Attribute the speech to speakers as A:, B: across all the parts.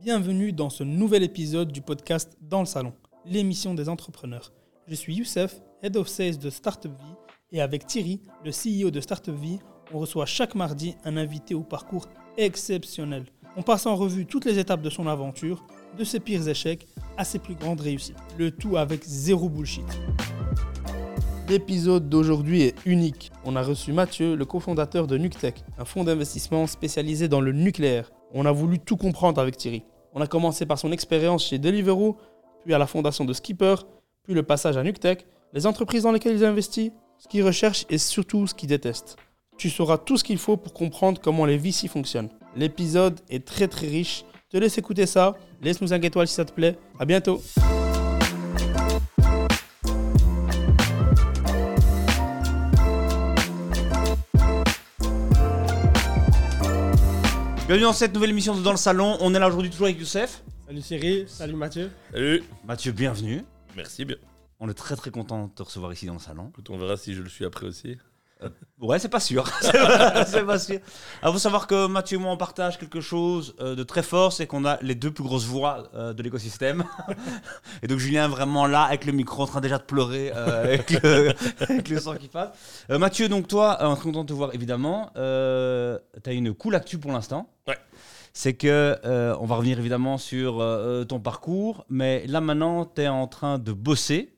A: Bienvenue dans ce nouvel épisode du podcast Dans le Salon, l'émission des entrepreneurs. Je suis Youssef, Head of Sales de Startup Vie, et avec Thierry, le CEO de Startup Vie, on reçoit chaque mardi un invité au parcours exceptionnel. On passe en revue toutes les étapes de son aventure, de ses pires échecs à ses plus grandes réussites. Le tout avec zéro bullshit. L'épisode d'aujourd'hui est unique. On a reçu Mathieu, le cofondateur de Nuctech, un fonds d'investissement spécialisé dans le nucléaire. On a voulu tout comprendre avec Thierry. On a commencé par son expérience chez Deliveroo, puis à la fondation de Skipper, puis le passage à Nuctech, les entreprises dans lesquelles il investit, ce qu'il recherche et surtout ce qu'il déteste. Tu sauras tout ce qu'il faut pour comprendre comment les VC fonctionnent. L'épisode est très très riche. Te laisse écouter ça. Laisse-nous un étoile si ça te plaît. À bientôt.
B: Bienvenue dans cette nouvelle émission de Dans le Salon. On est là aujourd'hui toujours avec Youssef.
C: Salut Cyril, salut Mathieu.
D: Salut.
B: Mathieu, bienvenue.
D: Merci bien.
B: On est très très content de te recevoir ici dans le salon.
D: Écoute, on verra si je le suis après aussi.
B: Ouais, c'est pas sûr. c'est pas, c'est pas sûr. Il faut savoir que Mathieu et moi on partage quelque chose euh, de très fort, c'est qu'on a les deux plus grosses voix euh, de l'écosystème. et donc Julien est vraiment là avec le micro en train déjà de pleurer euh, avec, le, avec le sang qui passe. Euh, Mathieu, donc toi, on est content de te voir évidemment. Euh, tu as une cool actu pour l'instant.
D: Ouais.
B: C'est que euh, on va revenir évidemment sur euh, ton parcours, mais là maintenant tu es en train de bosser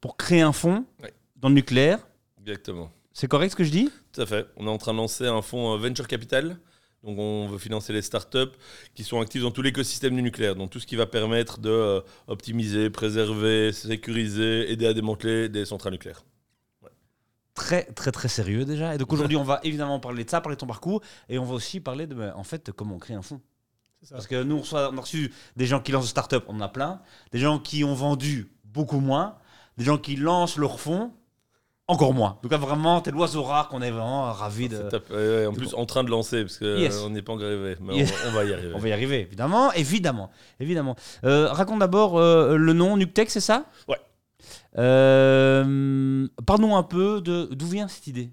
B: pour créer un fonds
D: Ouais.
B: dans le nucléaire.
D: Exactement.
B: C'est correct ce que je dis?
D: Tout à fait. On est en train de lancer un fonds euh, Venture Capital. Donc on veut financer les startups qui sont actives dans tout l'écosystème du nucléaire, donc tout ce qui va permettre de euh, optimiser, préserver, sécuriser, aider à démanteler des centrales nucléaires.
B: très très très sérieux déjà. Et donc aujourd'hui, on va évidemment parler de ça, parler de ton parcours, et on va aussi parler de bah, en fait comment on crée un fonds. Parce que nous, on, reçoit- on a reçu des gens qui lancent des startups, on en a plein, des gens qui ont vendu beaucoup moins, des gens qui lancent leur fonds encore moins. Donc là, vraiment, t'es l'oiseau rare qu'on est vraiment de.
D: C'est top. Ouais, ouais, en plus, en train de lancer, parce qu'on
B: Yes.
D: n'est pas arrivé, mais
B: Yes.
D: on, on va y arriver.
B: On va y arriver, évidemment, évidemment, évidemment. Euh, raconte d'abord euh, le nom Nuctech, c'est ça?
D: Ouais.
B: Euh, Parlons un peu de d'où vient cette idée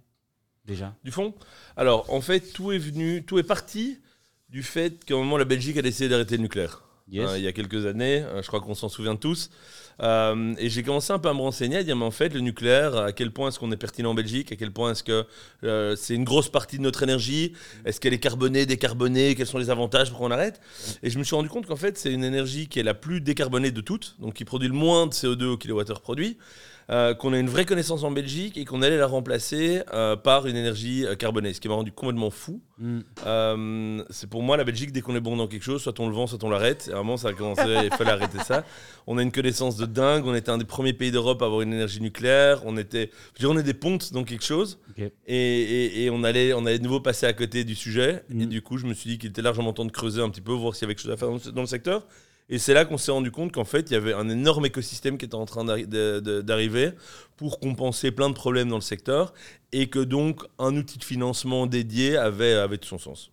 B: déjà.
D: Du fond? Alors, en fait, tout est venu, tout est parti du fait qu'à un moment, la Belgique a décidé d'arrêter le nucléaire.
B: Yes.
D: Hein, il y a quelques années, euh, je crois qu'on s'en souvient tous. Euh, et j'ai commencé un peu à me renseigner, à dire, mais en fait, le nucléaire, à quel point est-ce qu'on est pertinent en Belgique? À quel point est-ce que euh, c'est une grosse partie de notre énergie? Est-ce qu'elle est carbonée, décarbonée? Quels sont les avantages pour qu'on arrête? Et je me suis rendu compte qu'en fait, c'est une énergie qui est la plus décarbonée de toutes, donc qui produit le moins de CO2 au kilowattheure produit. Euh, qu'on a une vraie connaissance en Belgique et qu'on allait la remplacer euh, par une énergie euh, carbonée, ce qui m'a rendu complètement fou.
B: Hmm.
D: Euh, c'est pour moi la Belgique, dès qu'on est bon dans quelque chose, soit on le vend, soit on l'arrête. Et à un moment, ça a commencé, il fallait arrêter ça. On a une connaissance de dingue, on était un des premiers pays d'Europe à avoir une énergie nucléaire. On était, je veux dire, on est des pontes dans quelque chose. Et, et- et on, allait, on allait de nouveau passer à côté du sujet. Et du coup, je me suis dit qu'il était largement temps de creuser un petit peu, voir s'il y avait quelque chose à faire dans le secteur. Et c'est là qu'on s'est rendu compte qu'en fait, il y avait un énorme écosystème qui était en train d'arriver pour compenser plein de problèmes dans le secteur et que donc un outil de financement dédié avait, avait tout son sens.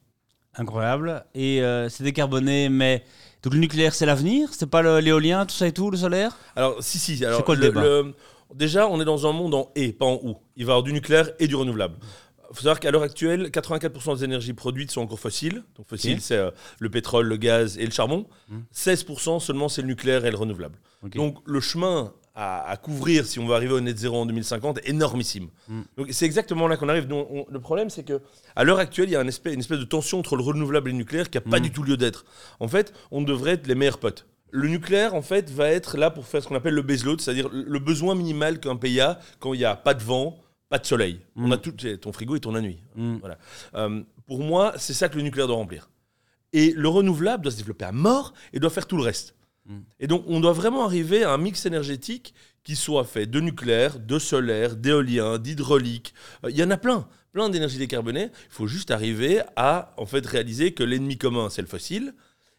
B: Incroyable. Et euh, c'est décarboné, mais donc le nucléaire c'est l'avenir, c'est pas l'éolien, tout ça et tout, le solaire?
D: Alors, si, si. Alors,
B: quoi le débat?
D: Déjà, on est dans un monde en et, pas en ou. Il va y avoir du nucléaire et du renouvelable. Il faut savoir qu'à l'heure actuelle, 84% des énergies produites sont encore fossiles. Donc, fossiles, c'est euh, le pétrole, le gaz et le charbon.
B: Mhm.
D: 16% seulement, c'est le nucléaire et le renouvelable. Donc, le chemin à, à couvrir si on veut arriver au net zéro en 2050 est énormissime.
B: Mhm.
D: Donc, c'est exactement là qu'on arrive. Donc, on- le problème, c'est que à l'heure actuelle, il y a un espèce, une espèce de tension entre le renouvelable et le nucléaire qui n'a pas
B: Mhm.
D: du tout lieu d'être. En fait, on devrait être les meilleurs potes. Le nucléaire, en fait, va être là pour faire ce qu'on appelle le baseload, c'est-à-dire le besoin minimal qu'un pays a quand il n'y a pas de vent, pas de soleil.
B: Mm.
D: On a tout, ton frigo il tourne la nuit.
B: Hmm.
D: Euh, pour moi, c'est ça que le nucléaire doit remplir. Et le renouvelable doit se développer à mort et doit faire tout le reste.
B: Mm.
D: Et donc, on doit vraiment arriver à un mix énergétique qui soit fait de nucléaire, de solaire, d'éolien, d'hydraulique. Euh, Il y en a plein, plein d'énergies décarbonées. Il faut juste arriver à en fait réaliser que l'ennemi commun, c'est le fossile.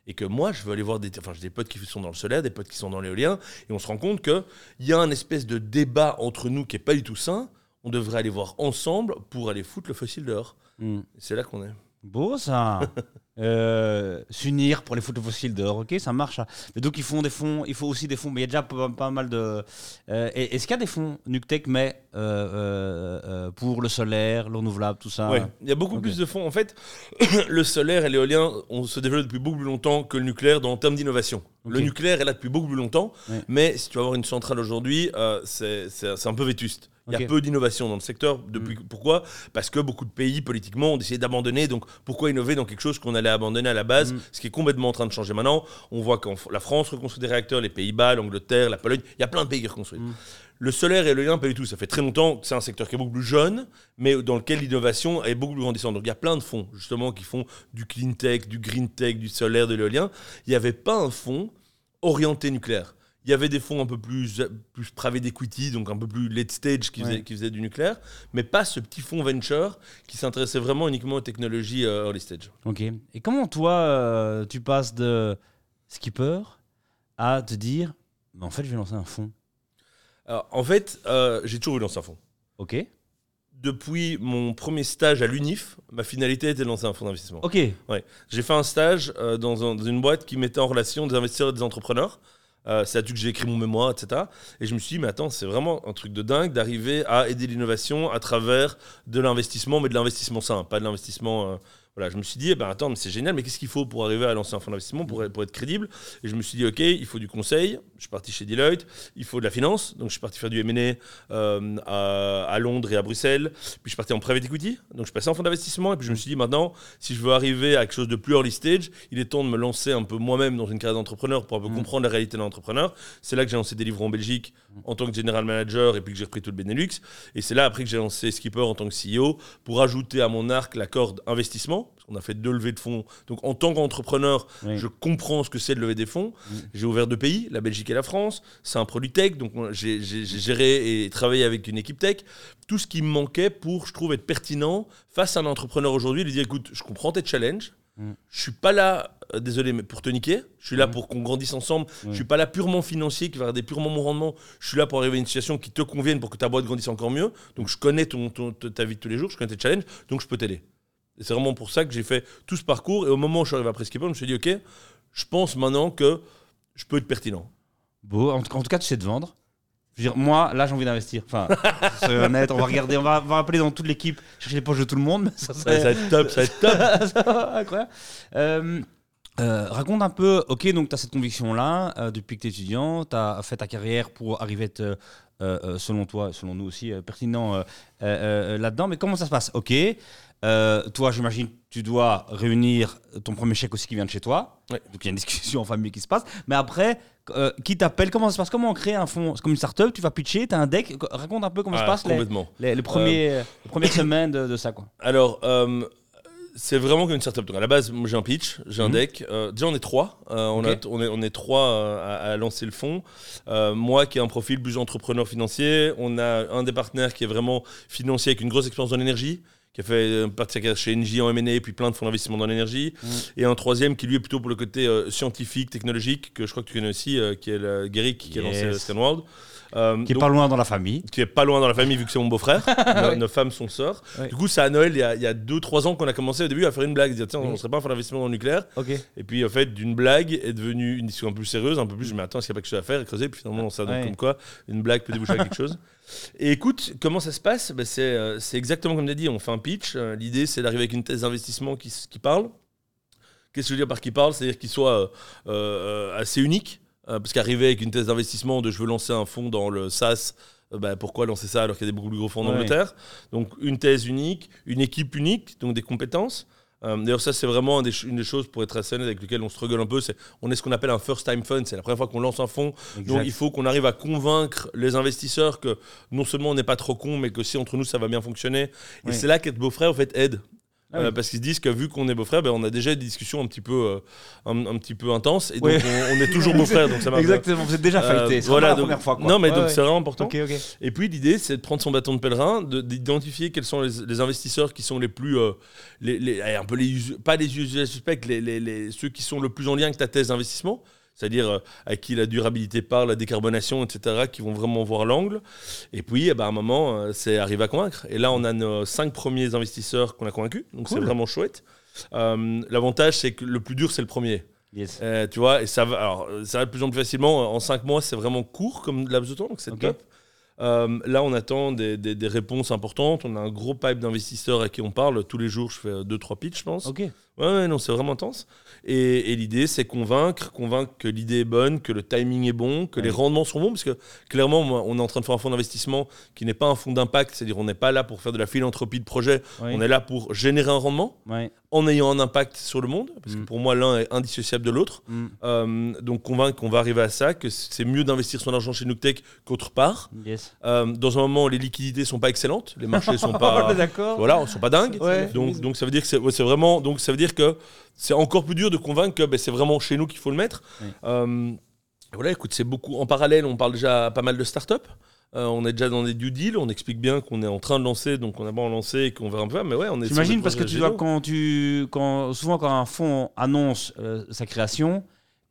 D: Et que moi, je veux aller voir des, enfin, j'ai des potes qui sont dans le solaire, des potes qui sont dans l'éolien, et on se rend compte qu'il y a un espèce de débat entre nous qui est pas du tout sain. On devrait aller voir ensemble pour aller foutre le fossile dehors.
B: Hmm.
D: C'est là qu'on est.
B: Beau ça. euh, s'unir pour les photos fossiles d'or. Ok, ça marche. hein. Mais donc ils font des fonds, il faut aussi des fonds. Mais il y a déjà pas, pas mal de. euh, Est-ce qu'il y a des fonds Nuctech, mais euh, pour le solaire, le renouvelable, tout ça?
D: Ouais, il y a beaucoup plus de fonds. En fait, le solaire et l'éolien, on se développe depuis beaucoup plus longtemps que le nucléaire dans en termes d'innovation. Le nucléaire est là depuis beaucoup plus longtemps,
B: Ouais.
D: mais si tu vas avoir une centrale aujourd'hui, c'est un peu vétuste. Il y a peu d'innovation dans le secteur. Depuis, Pourquoi? Parce que beaucoup de pays, politiquement, ont décidé d'abandonner. Donc, pourquoi innover dans quelque chose qu'on allait abandonner à la base
B: Mm.
D: Ce qui est complètement en train de changer maintenant. On voit que la France reconstruit des réacteurs, les Pays-Bas, l'Angleterre, la Pologne. Il y a plein de pays qui reconstruisent.
B: Mm.
D: Le solaire et l'éolien, pas du tout. Ça fait très longtemps que c'est un secteur qui est beaucoup plus jeune, mais dans lequel l'innovation est beaucoup plus grandissante. Donc il y a plein de fonds, justement, qui font du clean tech, du green tech, du solaire, de l'éolien. Il n'y avait pas un fonds orienté nucléaire. Il y avait des fonds un peu plus, plus private equity, donc un peu plus late stage, qui,
B: Ouais.
D: faisaient, qui faisaient du nucléaire, mais pas ce petit fonds venture qui s'intéressait vraiment uniquement aux technologies euh, early stage.
B: Ok. Et comment toi, euh, tu passes de skipper à te dire, mais en fait, je vais lancer un fonds.
D: Alors, en fait, euh, j'ai toujours eu dans un fonds.
B: Ok.
D: Depuis mon premier stage à l'UNIF, ma finalité était de lancer un fonds d'investissement.
B: Ok.
D: J'ai fait un stage euh, dans, un- dans une boîte qui mettait en relation des investisseurs et des entrepreneurs. Euh, c'est là-dessus que j'ai écrit mon mémoire, etc. Et je me suis dit, mais attends, c'est vraiment un truc de dingue d'arriver à aider l'innovation à travers de l'investissement, mais de l'investissement sain, pas de l'investissement. euh, voilà, je me suis dit, eh ben, attends, mais c'est génial, mais qu'est-ce qu'il faut pour arriver à lancer un fonds d'investissement, pour, pour être crédible? Et je me suis dit, ok, il faut du conseil. Je suis parti chez Deloitte. Il faut de la finance. Donc, je suis parti faire du M&A euh, à, à Londres et à Bruxelles. Puis, je suis parti en private equity. Donc, je passais en fonds d'investissement. Et puis, je me suis dit, maintenant, si je veux arriver à quelque chose de plus early stage, il est temps de me lancer un peu moi-même dans une carrière d'entrepreneur pour un peu
B: Mm.
D: comprendre la réalité d'un entrepreneur. C'est là que j'ai lancé des livres en Belgique en tant que general manager et puis que j'ai repris tout le Benelux. Et c'est là après que j'ai lancé Skipper en tant que CEO pour ajouter à mon arc la corde investissement. Parce qu'on a fait deux levées de fonds. Donc en tant qu'entrepreneur,
B: Oui.
D: je comprends ce que c'est de lever des fonds. J'ai ouvert deux pays, la Belgique et la France. C'est un produit tech. Donc j'ai géré et travaillé avec une équipe tech. Tout ce qui me manquait pour, je trouve, être pertinent face à un entrepreneur aujourd'hui, lui dire écoute, je comprends tes challenges.
B: Mm.
D: Je suis pas là, euh, désolé, mais pour te niquer. Je suis là pour qu'on grandisse ensemble.
B: Mm.
D: Je suis pas là purement financier qui va regarder purement mon rendement. Je suis là pour arriver à une situation qui te convienne pour que ta boîte grandisse encore mieux. Donc je connais ton, ton- ta vie de tous les jours, je connais tes challenges, donc je peux t'aider. Et c'est vraiment pour ça que j'ai fait tout ce parcours. Et au moment où je suis arrivé à Prescription, je me suis dit, OK, je pense maintenant que je peux être pertinent.
B: Beau. En, tout en tout cas, tu sais te vendre. Je veux dire, moi, là, j'ai envie d'investir. Enfin, soyons honnêtes, on va regarder, on va, on va appeler dans toute l'équipe, chercher les poches de tout le monde. ça,
D: va être top, ça va être top.
B: Ça va, Incroyable. Euh, euh, raconte un peu, ok, donc tu as cette conviction-là, euh, depuis que tu es étudiant, tu as fait ta carrière pour arriver à être, selon toi, selon nous aussi, pertinent là-dedans, mais comment ça se passe? Ok, euh, toi, j'imagine, tu dois réunir ton premier chèque aussi qui vient de chez toi, donc il y a une discussion en famille qui se passe, mais après, euh, qui t'appelle Comment ça se passe? Comment on crée un fonds? C'est comme une startup, tu vas pitcher, tu as un deck, raconte un peu comment
D: Ah,
B: se passe les,
D: complètement.
B: les, les premiers, les premières semaines de, de ça, quoi.
D: Alors, euh, c'est vraiment comme une startup. Donc, à la base, j'ai un pitch, j'ai un
B: Mhm.
D: deck. Euh, déjà, on est trois. Euh, on, a-
B: Ok.
D: on, est, on est trois euh, à, à lancer le fonds. Euh, moi, qui ai un profil plus entrepreneur financier. On a un des partenaires qui est vraiment financier avec une grosse expérience dans l'énergie qui a fait euh, partie chez Engie en M&A, puis plein de fonds d'investissement dans l'énergie.
B: Mhm.
D: Et un troisième qui, lui, est plutôt pour le côté euh, scientifique, technologique, que je crois que tu connais aussi, euh, qui est le Guéric, qui a lancé
B: Yes.
D: Scanworld. Euh,
B: Qui est
D: donc-
B: pas loin dans la famille.
D: qui est pas loin dans la famille vu que c'est mon beau-frère. nos, nos femmes sont sœurs. Du coup, c'est à Noël, il y a- il y a 2-3 ans qu'on a commencé au début à faire une blague, dire tiens, on
B: Oui.
D: serait pas un fonds d'investissement dans le nucléaire. Et puis, en fait, d'une blague est devenue une discussion un peu plus sérieuse, un peu plus, je me attends, est-ce qu'il n'y a pas quelque chose à faire et creuser? Puis finalement, ça donne
B: Ouais.
D: comme quoi une blague peut déboucher à quelque chose. Et écoute, comment ça se passe? Ben, c'est, euh, c'est exactement comme tu as dit, on fait un pitch. Euh, L'idée, c'est d'arriver avec une thèse d'investissement qui, parle. Qu'est-ce que je veux dire par qui parle? C'est-à-dire qu'il soit euh, assez unique. Parce qu'arriver avec une thèse d'investissement de je veux lancer un fonds dans le SaaS, bah, pourquoi lancer ça alors qu'il y a des beaucoup plus gros fonds en
B: Ouais.
D: Angleterre? Donc une thèse unique, une équipe unique, donc des compétences. Euh, D'ailleurs, ça, c'est vraiment des une des choses, pour être assez honnête, avec lesquelles on struggle un peu. C'est on est ce qu'on appelle un first time fund. C'est la première fois qu'on lance un fonds. Donc, il faut qu'on arrive à convaincre les investisseurs que non seulement on n'est pas trop con, mais que si entre nous, ça va bien fonctionner. Et c'est là qu'être beau-frère, en fait, aide.
B: Ah oui.
D: Euh, parce qu'ils se disent que vu qu'on est beau-frère, ben, on a déjà des discussions un petit peu, euh, un, un petit peu intenses. Et donc, on, on est toujours beau-frère. donc ça marche.
B: Exactement, vous êtes déjà
D: Euh,
B: fighté. C'est
D: voilà,
B: la
D: donc-
B: première fois. Quoi.
D: Non, mais
B: Ouais,
D: donc
B: ouais.
D: c'est vraiment important. Et puis l'idée, c'est de prendre son bâton de pèlerin, de- d'identifier quels sont les, les investisseurs qui sont les plus, euh, les, les- allez, un peu les, pas les usuels suspects, les- ceux qui sont le plus en lien avec ta thèse d'investissement, c'est-à-dire euh, à qui la durabilité parle, la décarbonation, etc., qui vont vraiment voir l'angle. Et puis, eh ben, à un moment, euh, c'est arriver à convaincre. Et là, on a nos cinq premiers investisseurs qu'on a convaincus, donc c'est vraiment chouette. Euh, L'avantage, c'est que le plus dur, c'est le premier.
B: Yes.
D: Euh, tu vois, et ça va, alors, ça va de plus en plus facilement. En 5 mois, c'est vraiment court comme laps de temps, donc c'est top. Euh, là, on attend des, des- des réponses importantes. On a un gros pipe d'investisseurs à qui on parle. Tous les jours, je fais 2-3 pitchs, je pense.
B: Ok.
D: Ouais, ouais, non, c'est vraiment intense. Et, et l'idée, c'est convaincre, convaincre que l'idée est bonne, que le timing est bon, que les rendements sont bons, parce que clairement, on est en train de faire un fonds d'investissement qui n'est pas un fonds d'impact, c'est-à-dire on n'est pas là pour faire de la philanthropie de projet, on est là pour générer un rendement en ayant un impact sur le monde, parce que
B: Mm.
D: pour moi, l'un est indissociable de l'autre.
B: Mm.
D: Euh, donc convaincre qu'on va arriver à ça, que c'est mieux d'investir son argent chez Newtech qu'autre part.
B: Yes.
D: Euh, dans un moment les liquidités sont pas excellentes, les marchés sont
B: On
D: pas, voilà, sont pas dingues. Donc, donc ça veut dire que c'est vraiment, donc ça veut dire que c'est encore plus dur de convaincre que ben, c'est vraiment chez nous qu'il faut le mettre.
B: Oui.
D: Euh, voilà, écoute, c'est beaucoup. En parallèle, on parle déjà pas mal de startups. Euh, on est déjà dans des due deals, on explique bien qu'on est en train de lancer, donc on a pas en lancé et qu'on verra un peu. Mais ouais, on est.
B: J'imagine parce que tu dois quand tu quand souvent quand un fonds annonce euh, sa création,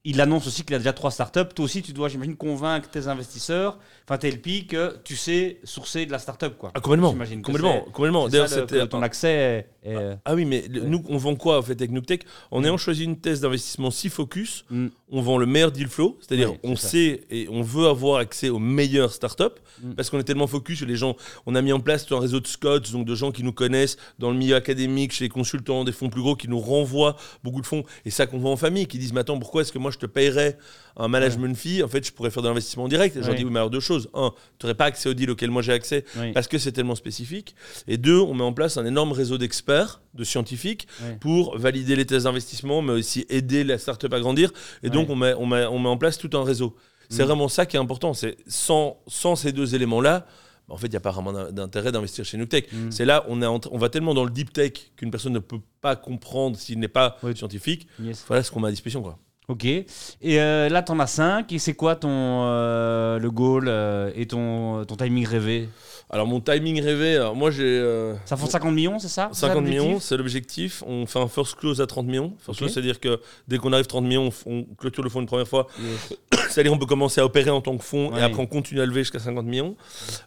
B: il annonce aussi qu'il a déjà trois startups. Toi aussi, tu dois, j'imagine, convaincre tes investisseurs, enfin tes LP, que tu sais sourcer de la startup quoi.
D: Ah, complètement. Complètement. complètement.
B: C'est
D: D'ailleurs, c'était.
B: ton accès est, est-
D: Ah oui, mais nous, on vend quoi en fait avec Newtech En ayant choisi une thèse d'investissement si focus,
B: Mm.
D: On vend le meilleur deal flow, c'est-à-dire
B: Oui,
D: on
B: ça.
D: sait et on veut avoir accès aux meilleures startups
B: Mm.
D: parce qu'on est tellement focus sur les gens. On a mis en place un réseau de scots, donc de gens qui nous connaissent dans le milieu académique, chez les consultants, des fonds plus gros qui nous renvoient beaucoup de fonds et ça qu'on vend en famille, qui disent mais attends pourquoi est-ce que moi je te paierais un management fee? En fait, je pourrais faire de l'investissement en direct. Et je leur
B: Oui.
D: dis oui, mais alors deux choses. Un, tu n'aurais pas accès au deal auquel moi j'ai accès
B: Oui.
D: parce que c'est tellement spécifique. Et deux, on met en place un énorme réseau d'experts, de scientifiques, pour valider les thèses d'investissement, mais aussi aider la startup à grandir. Et donc, On, met, on, met, on met en place tout un réseau. C'est
B: Mm.
D: vraiment ça qui est important. C'est sans, sans ces deux éléments-là, bah, en fait, il n'y a pas vraiment d'in- d'intérêt d'investir chez Newtech.
B: Mm.
D: C'est là, on, est en on va tellement dans le deep tech qu'une personne ne peut pas comprendre s'il n'est pas
B: Oui.
D: scientifique.
B: Yes.
D: Voilà ce qu'on met à disposition. Quoi.
B: Ok. Et euh, là, t'en as 5. Et c'est quoi ton euh, le goal euh, et ton, ton timing rêvé?
D: Alors, mon timing rêvé, alors, moi j'ai. euh,
B: Ça fait 50 millions, c'est ça C'est ça
D: 50 millions, c'est l'objectif. On fait un first close à 30 millions. First
B: Ok.
D: close, c'est-à-dire que dès qu'on arrive 30 millions, on, f- on clôture le fonds une première fois. C'est-à-dire qu'on peut commencer à opérer en tant que fonds
B: Ouais.
D: et après on continue à lever jusqu'à 50 millions.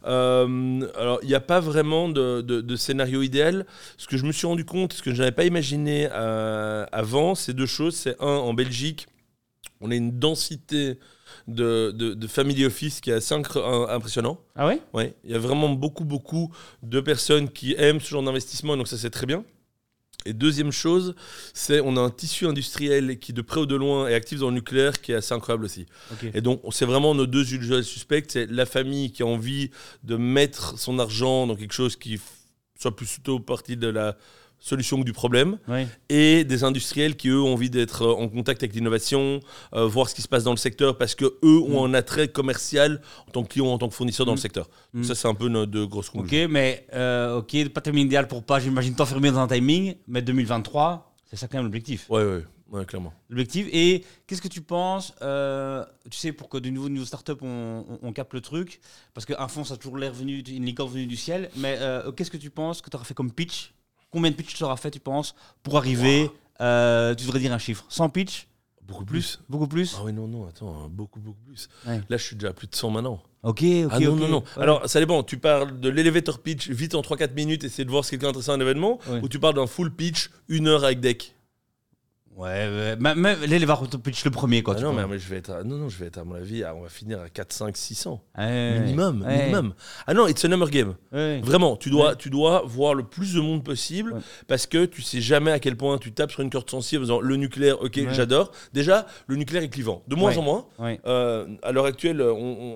D: Euh, alors, il n'y a pas vraiment de, de- de scénario idéal. Ce que je me suis rendu compte, ce que je n'avais pas imaginé euh, avant, c'est deux choses. C'est un, en Belgique, on a une densité de, de, de family office qui est assez impressionnant.
B: Ah ouais?
D: Ouais, il y a vraiment beaucoup, beaucoup de personnes qui aiment ce genre d'investissement, et donc ça c'est très bien. Et deuxième chose, c'est on a un tissu industriel qui de près ou de loin est actif dans le nucléaire qui est assez incroyable aussi. Et donc c'est vraiment nos deux usuels suspects, c'est la famille qui a envie de mettre son argent dans quelque chose qui soit plutôt partie de la solution du problème, et des industriels qui eux ont envie d'être euh, en contact avec l'innovation, euh, voir ce qui se passe dans le secteur parce que eux ont un attrait commercial en tant que client, en tant que fournisseur dans
B: Mm.
D: le secteur.
B: Mm.
D: Ça c'est un peu nos deux grosses conclusions.
B: Ok, mais euh, ok, pas timing idéal pour pas, j'imagine, t'enfermer dans un timing, mais 2023, c'est ça quand même l'objectif.
D: Ouais, ouais, ouais, clairement.
B: L'objectif. Et qu'est-ce que tu penses, euh, tu sais, pour que de nouveau, niveau startup, on, on, on capte le truc, parce qu'un fonds, ça a toujours l'air venu, une licorne venue du ciel, mais euh, qu'est-ce que tu penses que tu auras fait comme pitch Combien de pitch tu auras fait, tu penses, pour arriver, euh, tu devrais dire un chiffre 100 pitch
D: Beaucoup plus.
B: Beaucoup plus
D: Ah oui, non, non, attends, hein, beaucoup, beaucoup plus.
B: Ouais.
D: Là, je suis déjà à plus de 100 maintenant.
B: Ok, ok,
D: ah non, non, non.
B: Ouais.
D: Alors, ça dépend. Tu parles de l'elevator pitch vite en 3-4 minutes, essayer de voir si quelqu'un est intéressé à un événement,
B: Ouais.
D: ou tu parles d'un full pitch, une heure avec deck.
B: Ouais, ouais. Même, même pitch le premier, quoi.
D: Ah
B: tu
D: non, mais, je vais être à, non, non, je vais être à mon avis, à- on va finir à 4, 5, 600.
B: Ouais,
D: Minimum,
B: ouais.
D: minimum. Ah non, it's a number game. Vraiment, tu dois, tu dois voir le plus de monde possible parce que tu sais jamais à quel point tu tapes sur une corde sensible en disant le nucléaire, ok, j'adore. Déjà, le nucléaire est clivant. De moins en moins. Euh, à l'heure actuelle,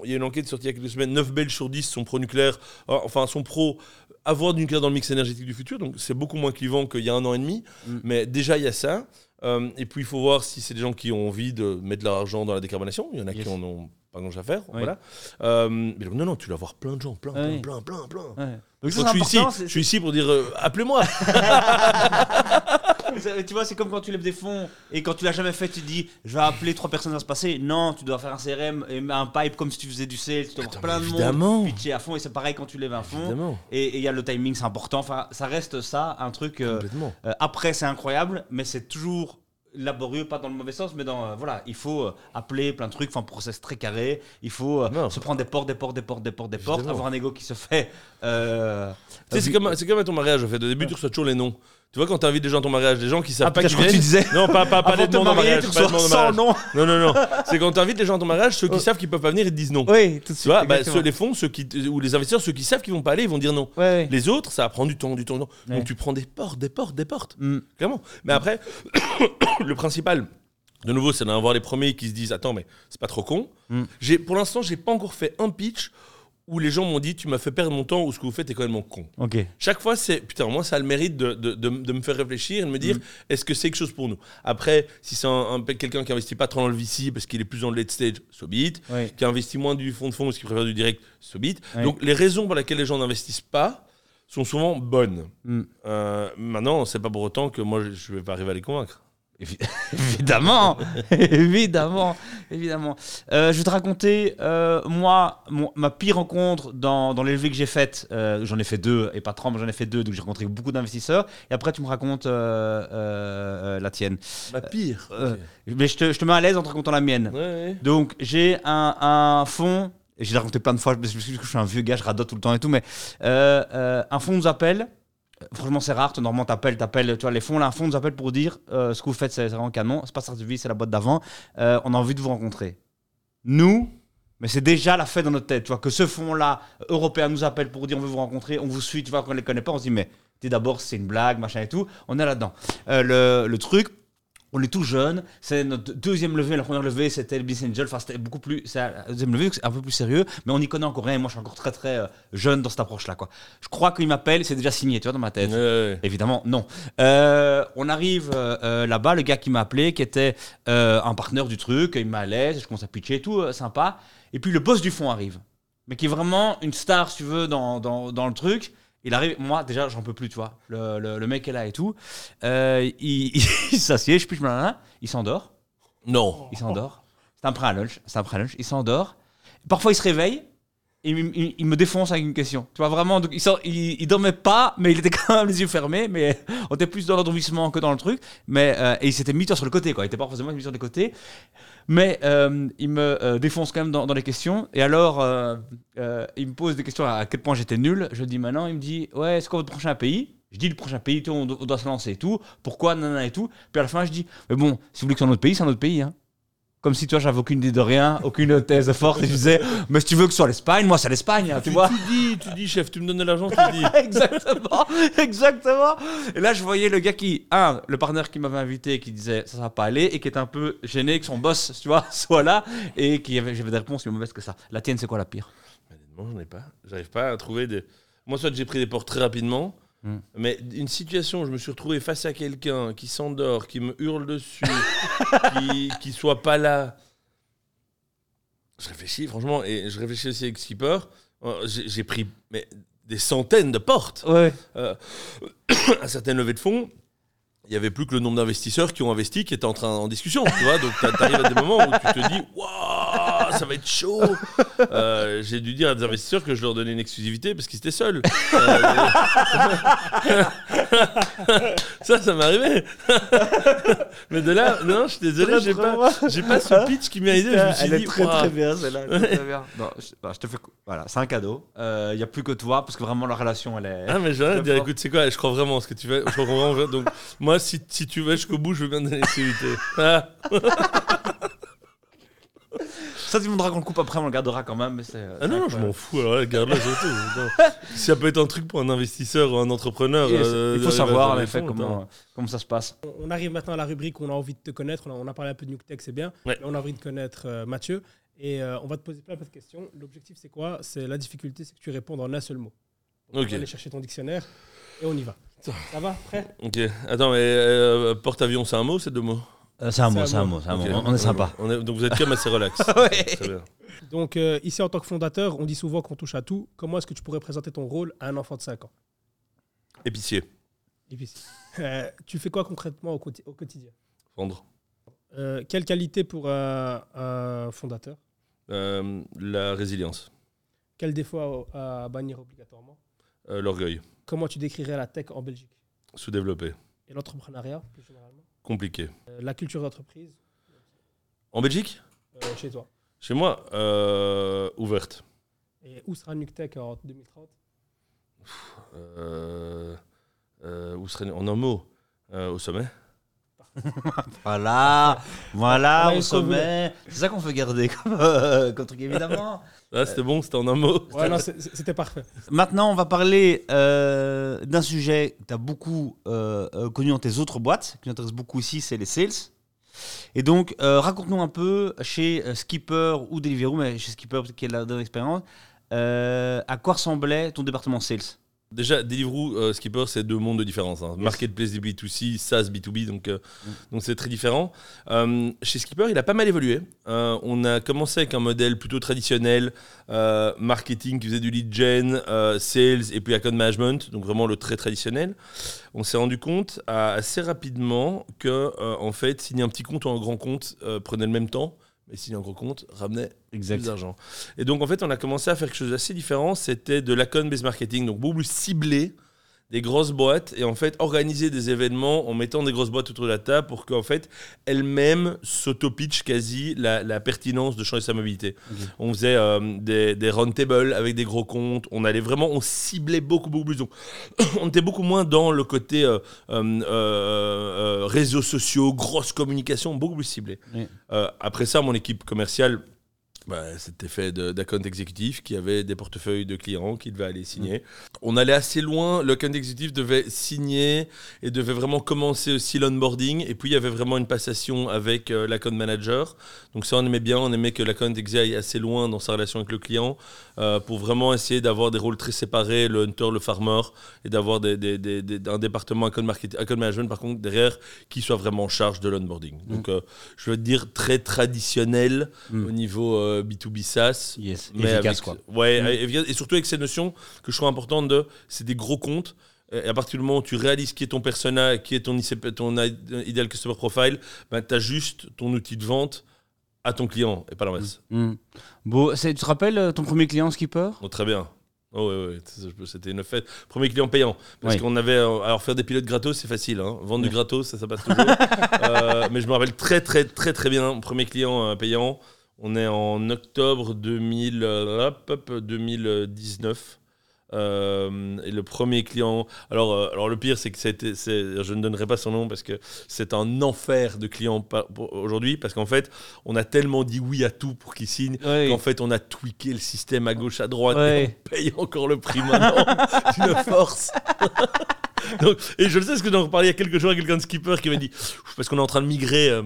D: il y a une enquête sortie il y a quelques semaines 9 Belges sur 10 sont pro-nucléaire, euh, enfin sont pro avoir du nucléaire dans le mix énergétique du futur, donc c'est beaucoup moins clivant qu'il y a un an et demi.
B: Mm.
D: Mais déjà, il y a ça. Euh, et puis, il faut voir si c'est des gens qui ont envie de mettre de l'argent dans la décarbonation. Il y en a
B: Yes.
D: qui en ont pas grand-chose à faire.
B: Oui.
D: Voilà. Euh, mais non, non, tu dois voir plein de gens, plein,
B: Oui.
D: plein, plein, plein, plein.
B: Ouais. Donc,
D: je, suis ici, je suis ici pour dire euh, appelez-moi.
B: C'est- Tu vois, c'est comme quand tu lèves des fonds et quand tu l'as jamais fait, tu te dis je vais appeler trois personnes à se passer. Non, tu dois faire un CRM et un pipe comme si tu faisais du sales. Tu dois avoir plein de monde pitcher à fond et c'est pareil quand tu lèves un fonds.
D: Évidemment.
B: Et il y a le timing, c'est important. Enfin, ça reste ça, un truc. euh, euh, après, c'est incroyable, mais c'est toujours laborieux, pas dans le mauvais sens, mais dans euh, voilà, il faut euh, appeler plein de trucs, enfin process très carré. Il faut euh, se prendre des portes, des portes, des portes, des portes, des portes, avoir un ego qui se fait. euh,
D: Tu sais, c'est comme, c'est comme à ton mariage, en fait. Au début, tu reçois toujours les noms. Tu vois, quand tu invites des gens à ton mariage, des gens qui savent
B: Ah,
D: pas
B: putain,
D: qui
B: je crois que tu
D: viennent.
B: disais.
D: Non, pas, pas, pas
B: Avant
D: les
B: de te
D: demandes en
B: marier,
D: mariage.
B: tu
D: pas demandes en
B: 100
D: mariage.
B: noms.
D: Non, non, non. C'est quand tu invites les gens à ton mariage, ceux qui savent qu'ils peuvent pas venir, ils te disent non.
B: Oui, tout de
D: Tu
B: suite.
D: vois, bah, ceux, les fonds, ceux qui, ou les investisseurs, ceux qui savent qu'ils vont pas aller, ils vont dire non.
B: Ouais, ouais.
D: Les autres, ça va prendre du temps, du temps, du temps.
B: Ouais.
D: Donc tu prends des portes, des portes, des portes.
B: Mm.
D: Clairement. Mais après, le principal, de nouveau, c'est d'en avoir les premiers qui se disent Attends, mais c'est pas trop con.
B: Mm.
D: Pour l'instant, j'ai pas encore fait un pitch où les gens m'ont dit Tu m'as fait perdre mon temps ou ce que vous faites est quand même con. Chaque fois, c'est putain, moi, ça a le mérite de, de, de- de me faire réfléchir et de me dire
B: Mm.
D: est-ce que c'est quelque chose pour nous? Après, si c'est un, un- quelqu'un qui investit pas trop dans le VC parce qu'il est plus dans le late stage, so. Qui investit moins du fonds de fonds parce qu'il préfère du direct, so. Donc, les raisons pour lesquelles les gens n'investissent pas sont souvent bonnes.
B: Mm.
D: Euh, maintenant, c'est pas pour autant que moi, je- je vais pas arriver à les convaincre.
B: Évi- évidemment, évidemment, évidemment. Euh, je vais te raconter, euh, moi, mon- ma pire rencontre dans, dans les levées que j'ai faites. euh, j'en ai fait deux, et pas 30, mais j'en ai fait deux, donc j'ai rencontré beaucoup d'investisseurs. Et après, tu me racontes euh, la tienne.
D: La pire.
B: Mais je te, je te mets à l'aise en te racontant la mienne.
D: Ouais, ouais.
B: Donc, j'ai un, un fonds, et j'ai raconté plein de fois, parce que je suis un vieux gars, je radote tout le temps et tout, mais un fonds nous appelle. Franchement, c'est rare. Normalement, t'appelles, t'appelles, tu vois, les fonds, là, un fonds nous appelle pour dire euh, ce que vous faites, c'est vraiment canon. C'est pas Startup c'est la boîte d'avant. Euh, on a envie de vous rencontrer. Nous, mais c'est déjà la fête dans notre tête, tu vois, que ce fonds-là, européen, nous appelle pour dire on veut vous rencontrer, on vous suit, tu vois, qu'on les connaît pas, on se dit, mais d'abord, c'est une blague, machin et tout. On est là-dedans. Euh, le, le truc, on est tout jeune, c'est notre deuxième levée, la première levée c'était le Business Angel, enfin c'était beaucoup plus, c'est la deuxième levée, c'est un peu plus sérieux, mais on n'y connaît encore rien, et moi je suis encore très très euh, jeune dans cette approche-là, quoi. Je crois qu'il m'appelle, c'est déjà signé, tu vois, dans ma tête.
D: Ouais.
B: Évidemment, non. Euh, on arrive euh, là-bas, le gars qui m'a appelé, qui était euh, un partenaire du truc, il m'a à l'aise, je commence à pitcher et tout, sympa. Et puis le boss du fond arrive, mais qui est vraiment une star, si tu veux, dans, dans, dans le truc. Il arrive, moi déjà, j'en peux plus, tu vois. Le, le, le mec est là et tout. Euh, il il s'assied, je pitch, blablabla, il s'endort.
D: Non.
B: Il s'endort. C'est un prêt lunch. C'est un prêt lunch. Il s'endort. Parfois, il se réveille. Et il, il- il me défonce avec une question. Tu vois, vraiment, donc, il, sort, il, il dormait pas, mais il était quand même les yeux fermés. Mais on était plus dans l'endormissement que dans le truc. Mais, euh, et il s'était mis sur le côté, quoi. Il était pas forcément mis sur le côté. Mais euh, il me euh, défonce quand même dans, les questions. Et alors, euh, il me pose des questions à quel point j'étais nul. Je dis maintenant, il me dit Ouais, c'est quoi votre prochain pays? Je dis le prochain pays, on, do- on doit se lancer et tout. Pourquoi, nanana et tout. Puis à la fin, je dis, mais bon, si vous voulez que ce soit un autre pays, c'est un autre pays. Hein. Comme si, toi, j'avais aucune idée de rien, aucune thèse forte. Et je disais, mais si tu veux que ce soit l'Espagne, moi, c'est l'Espagne, hein, tu vois.
D: Tu dis, tu dis, chef, tu me donnes de l'argent, tu dis.
B: exactement, exactement. Et là, je voyais le gars qui, un, le partenaire qui m'avait invité, qui disait ça, ça va pas aller, et qui était un peu gêné que son boss, tu vois, soit là, et qui avait, j'avais des réponses plus mauvaises que ça. La tienne, c'est quoi la pire?
D: Honnêtement, j'en ai pas. J'arrive pas à trouver des. Moi, soit j'ai pris des portes très rapidement,
B: Hmm.
D: mais une situation où je me suis retrouvé face à quelqu'un qui s'endort, qui me hurle dessus, qui, qui soit pas là. Je réfléchis, franchement, et je réfléchis aussi avec Skipper. Euh, J'ai pris mais, des centaines de portes.
B: Ouais.
D: Euh, à certaines levées de fonds, il y avait plus que le nombre d'investisseurs qui ont investi qui étaient en train en discussion, tu vois. Donc tu arrives à des moments où tu te dis waouh, ça va être chaud. Euh, J'ai dû dire à des investisseurs que je leur donnais une exclusivité parce qu'ils étaient seuls. Euh, ça, ça m'est arrivé. Mais de là, non, je suis désolé, j'ai pas, j'ai pas ce pitch qui m'a aidé. Je me suis
B: Elle est
D: dit,
B: très
D: waouh.
B: très bien celle-là. elle est très, très bien. Non, je, bah, je te fais. Voilà, c'est un cadeau. Il n'y a plus que toi parce que vraiment la relation elle est.
D: Ah mais je vais dire, écoute, c'est quoi Je crois vraiment en ce que tu fais. Je crois vraiment. Donc moi, si, si tu vas jusqu'au bout, je veux bien te donner l'exclusivité. Ah.
B: Ça, tu me le coupe après, on le gardera quand même. Mais c'est,
D: Ah non, non, je m'en fous. Alors garde-la. Si ça peut être un truc pour un investisseur ou un entrepreneur.
B: Et
D: euh,
B: il faut savoir en effet
D: des fonds,
B: comment, comment ça se passe.
C: On- On arrive maintenant à la rubrique où on a envie de te connaître. On a, on a parlé un peu de NewTech, c'est bien.
D: Ouais.
C: Mais on a envie de connaître euh, Mathieu. Et euh, on va te poser plein de questions. L'objectif, c'est quoi? C'est la difficulté, c'est que tu répondes en un seul mot. On
D: Ok.
C: va aller chercher ton dictionnaire et on y va. Ça va? Prêt?
D: Ok. Attends, mais euh, porte-avions, c'est un mot, c'est deux mots?
B: C'est un mot, c'est un
C: mot.
B: c'est un mot. On est sympa.
D: On est- donc vous êtes même assez relax.
B: Ouais.
D: Très bien.
C: Donc, euh, ici, en tant que fondateur, on dit souvent qu'on touche à tout. Comment est-ce que tu pourrais présenter ton rôle à un enfant de 5 ans?
D: Épicier.
C: Et puis, euh, Tu fais quoi concrètement au, quoti- au quotidien?
D: Vendre.
C: Euh, Quelle qualité pour un, un fondateur?
D: Euh, la résilience.
C: Quel défaut à, à bannir obligatoirement?
D: Euh, L'orgueil.
C: Comment tu décrirais la tech en Belgique?
D: Sous-développé.
C: Et l'entrepreneuriat, plus généralement
D: Compliqué.
C: Euh, La culture d'entreprise,
D: En Belgique
C: euh, chez toi.
D: Chez moi, euh, ouverte.
C: Et où sera NucTech en 2030
D: Euh, euh, où serait en un mot euh, au sommet.
B: Voilà, voilà,
C: Ouais,
B: au sommet. C'est ça qu'on veut garder comme, euh, comme truc, évidemment.
D: Ah, c'était bon, c'était en un mot.
C: Ouais, non, c'était parfait.
B: Maintenant, on va parler euh, d'un sujet que tu as beaucoup euh, euh, connu dans tes autres boîtes, qui nous intéresse beaucoup ici, c'est les sales. Et donc, euh, raconte-nous un peu chez euh, Skipper ou Deliveroo, mais chez Skipper, peut-être qu'il y a de l'expérience, euh, à quoi ressemblait ton département sales?
D: Déjà, Deliveroo, euh, Skipper, c'est deux mondes de différence. hein. Marketplace B2C, SaaS B2B, donc euh, donc c'est très différent. Euh, chez Skipper, il a pas mal évolué. On a commencé avec un modèle plutôt traditionnel, marketing qui faisait du lead gen, sales et puis account management, donc vraiment le très traditionnel. On s'est rendu compte assez rapidement que, en fait, signer un petit compte ou un grand compte prenait le même temps, mais signer un gros compte ramenait plus d'argent. Et donc, en fait, on a commencé à faire quelque chose d'assez différent. C'était de l'account-based marketing, donc beaucoup plus ciblé des grosses boîtes et en fait organiser des événements en mettant des grosses boîtes autour de la table pour qu'en fait elles-mêmes s'auto-pitchent quasi la, la pertinence de changer sa mobilité. On faisait euh, des, des roundtables avec des gros comptes, on allait vraiment, on ciblait beaucoup, beaucoup plus. Donc on était beaucoup moins dans le côté euh, euh, réseaux sociaux, grosse communication, beaucoup plus ciblé.
B: Oui.
D: Après ça, mon équipe commerciale, bah, c'était fait d'account exécutifs qui avaient des portefeuilles de clients qui devaient aller signer. On allait assez loin. Le account exécutif devait signer et devait vraiment commencer aussi l'onboarding. Et puis, il y avait vraiment une passation avec euh, l'account manager. Donc, ça, on aimait bien. On aimait que l'account exé aille assez loin dans sa relation avec le client euh, pour vraiment essayer d'avoir des rôles très séparés, le hunter, le farmer, et d'avoir des, des- des- des- un département account, marketing, account management, par contre, derrière, qui soit vraiment en charge de l'onboarding. Donc, euh, je veux dire très traditionnel
B: Mm.
D: au niveau euh, B2B SaaS.
B: Yes,
D: Mais
B: efficace
D: avec-
B: quoi.
D: Ouais,
B: Mm.
D: et surtout avec ces notions que je trouve importantes de, c'est des gros comptes. Et à partir du moment où tu réalises qui est ton persona, qui est ton, ICP, ton i- ideal customer profile, ben, tu as juste ton outil de vente à ton client et pas l'inverse.
B: Hmm. Bon, c'est- tu te rappelles euh, ton premier client Skipper?
D: Oh, très bien. Oh, ouais, ouais, c'est- c'était une fête. Premier client payant. Parce
B: Oui.
D: qu'on avait. euh, Alors, faire des pilotes gratos, c'est facile. hein. Vendre du gratos, ça, ça passe toujours. Euh, mais je me rappelle très, très, très, très bien. Premier client payant. On est en octobre 2000, euh, hop, hop, 2019. Euh, et le premier client. Alors, euh, alors le pire, c'est que c'était, je ne donnerai pas son nom parce que c'est un enfer de clients aujourd'hui. Parce qu'en fait, on a tellement dit oui à tout pour qu'ils signent
B: Oui.
D: qu'en fait, on a tweaké le système à gauche, à droite et on paye encore le prix maintenant d'une force. Donc, et je le sais parce que j'en reparlais il y a quelques jours à quelqu'un de Skipper qui m'a dit parce qu'on est en train de migrer euh,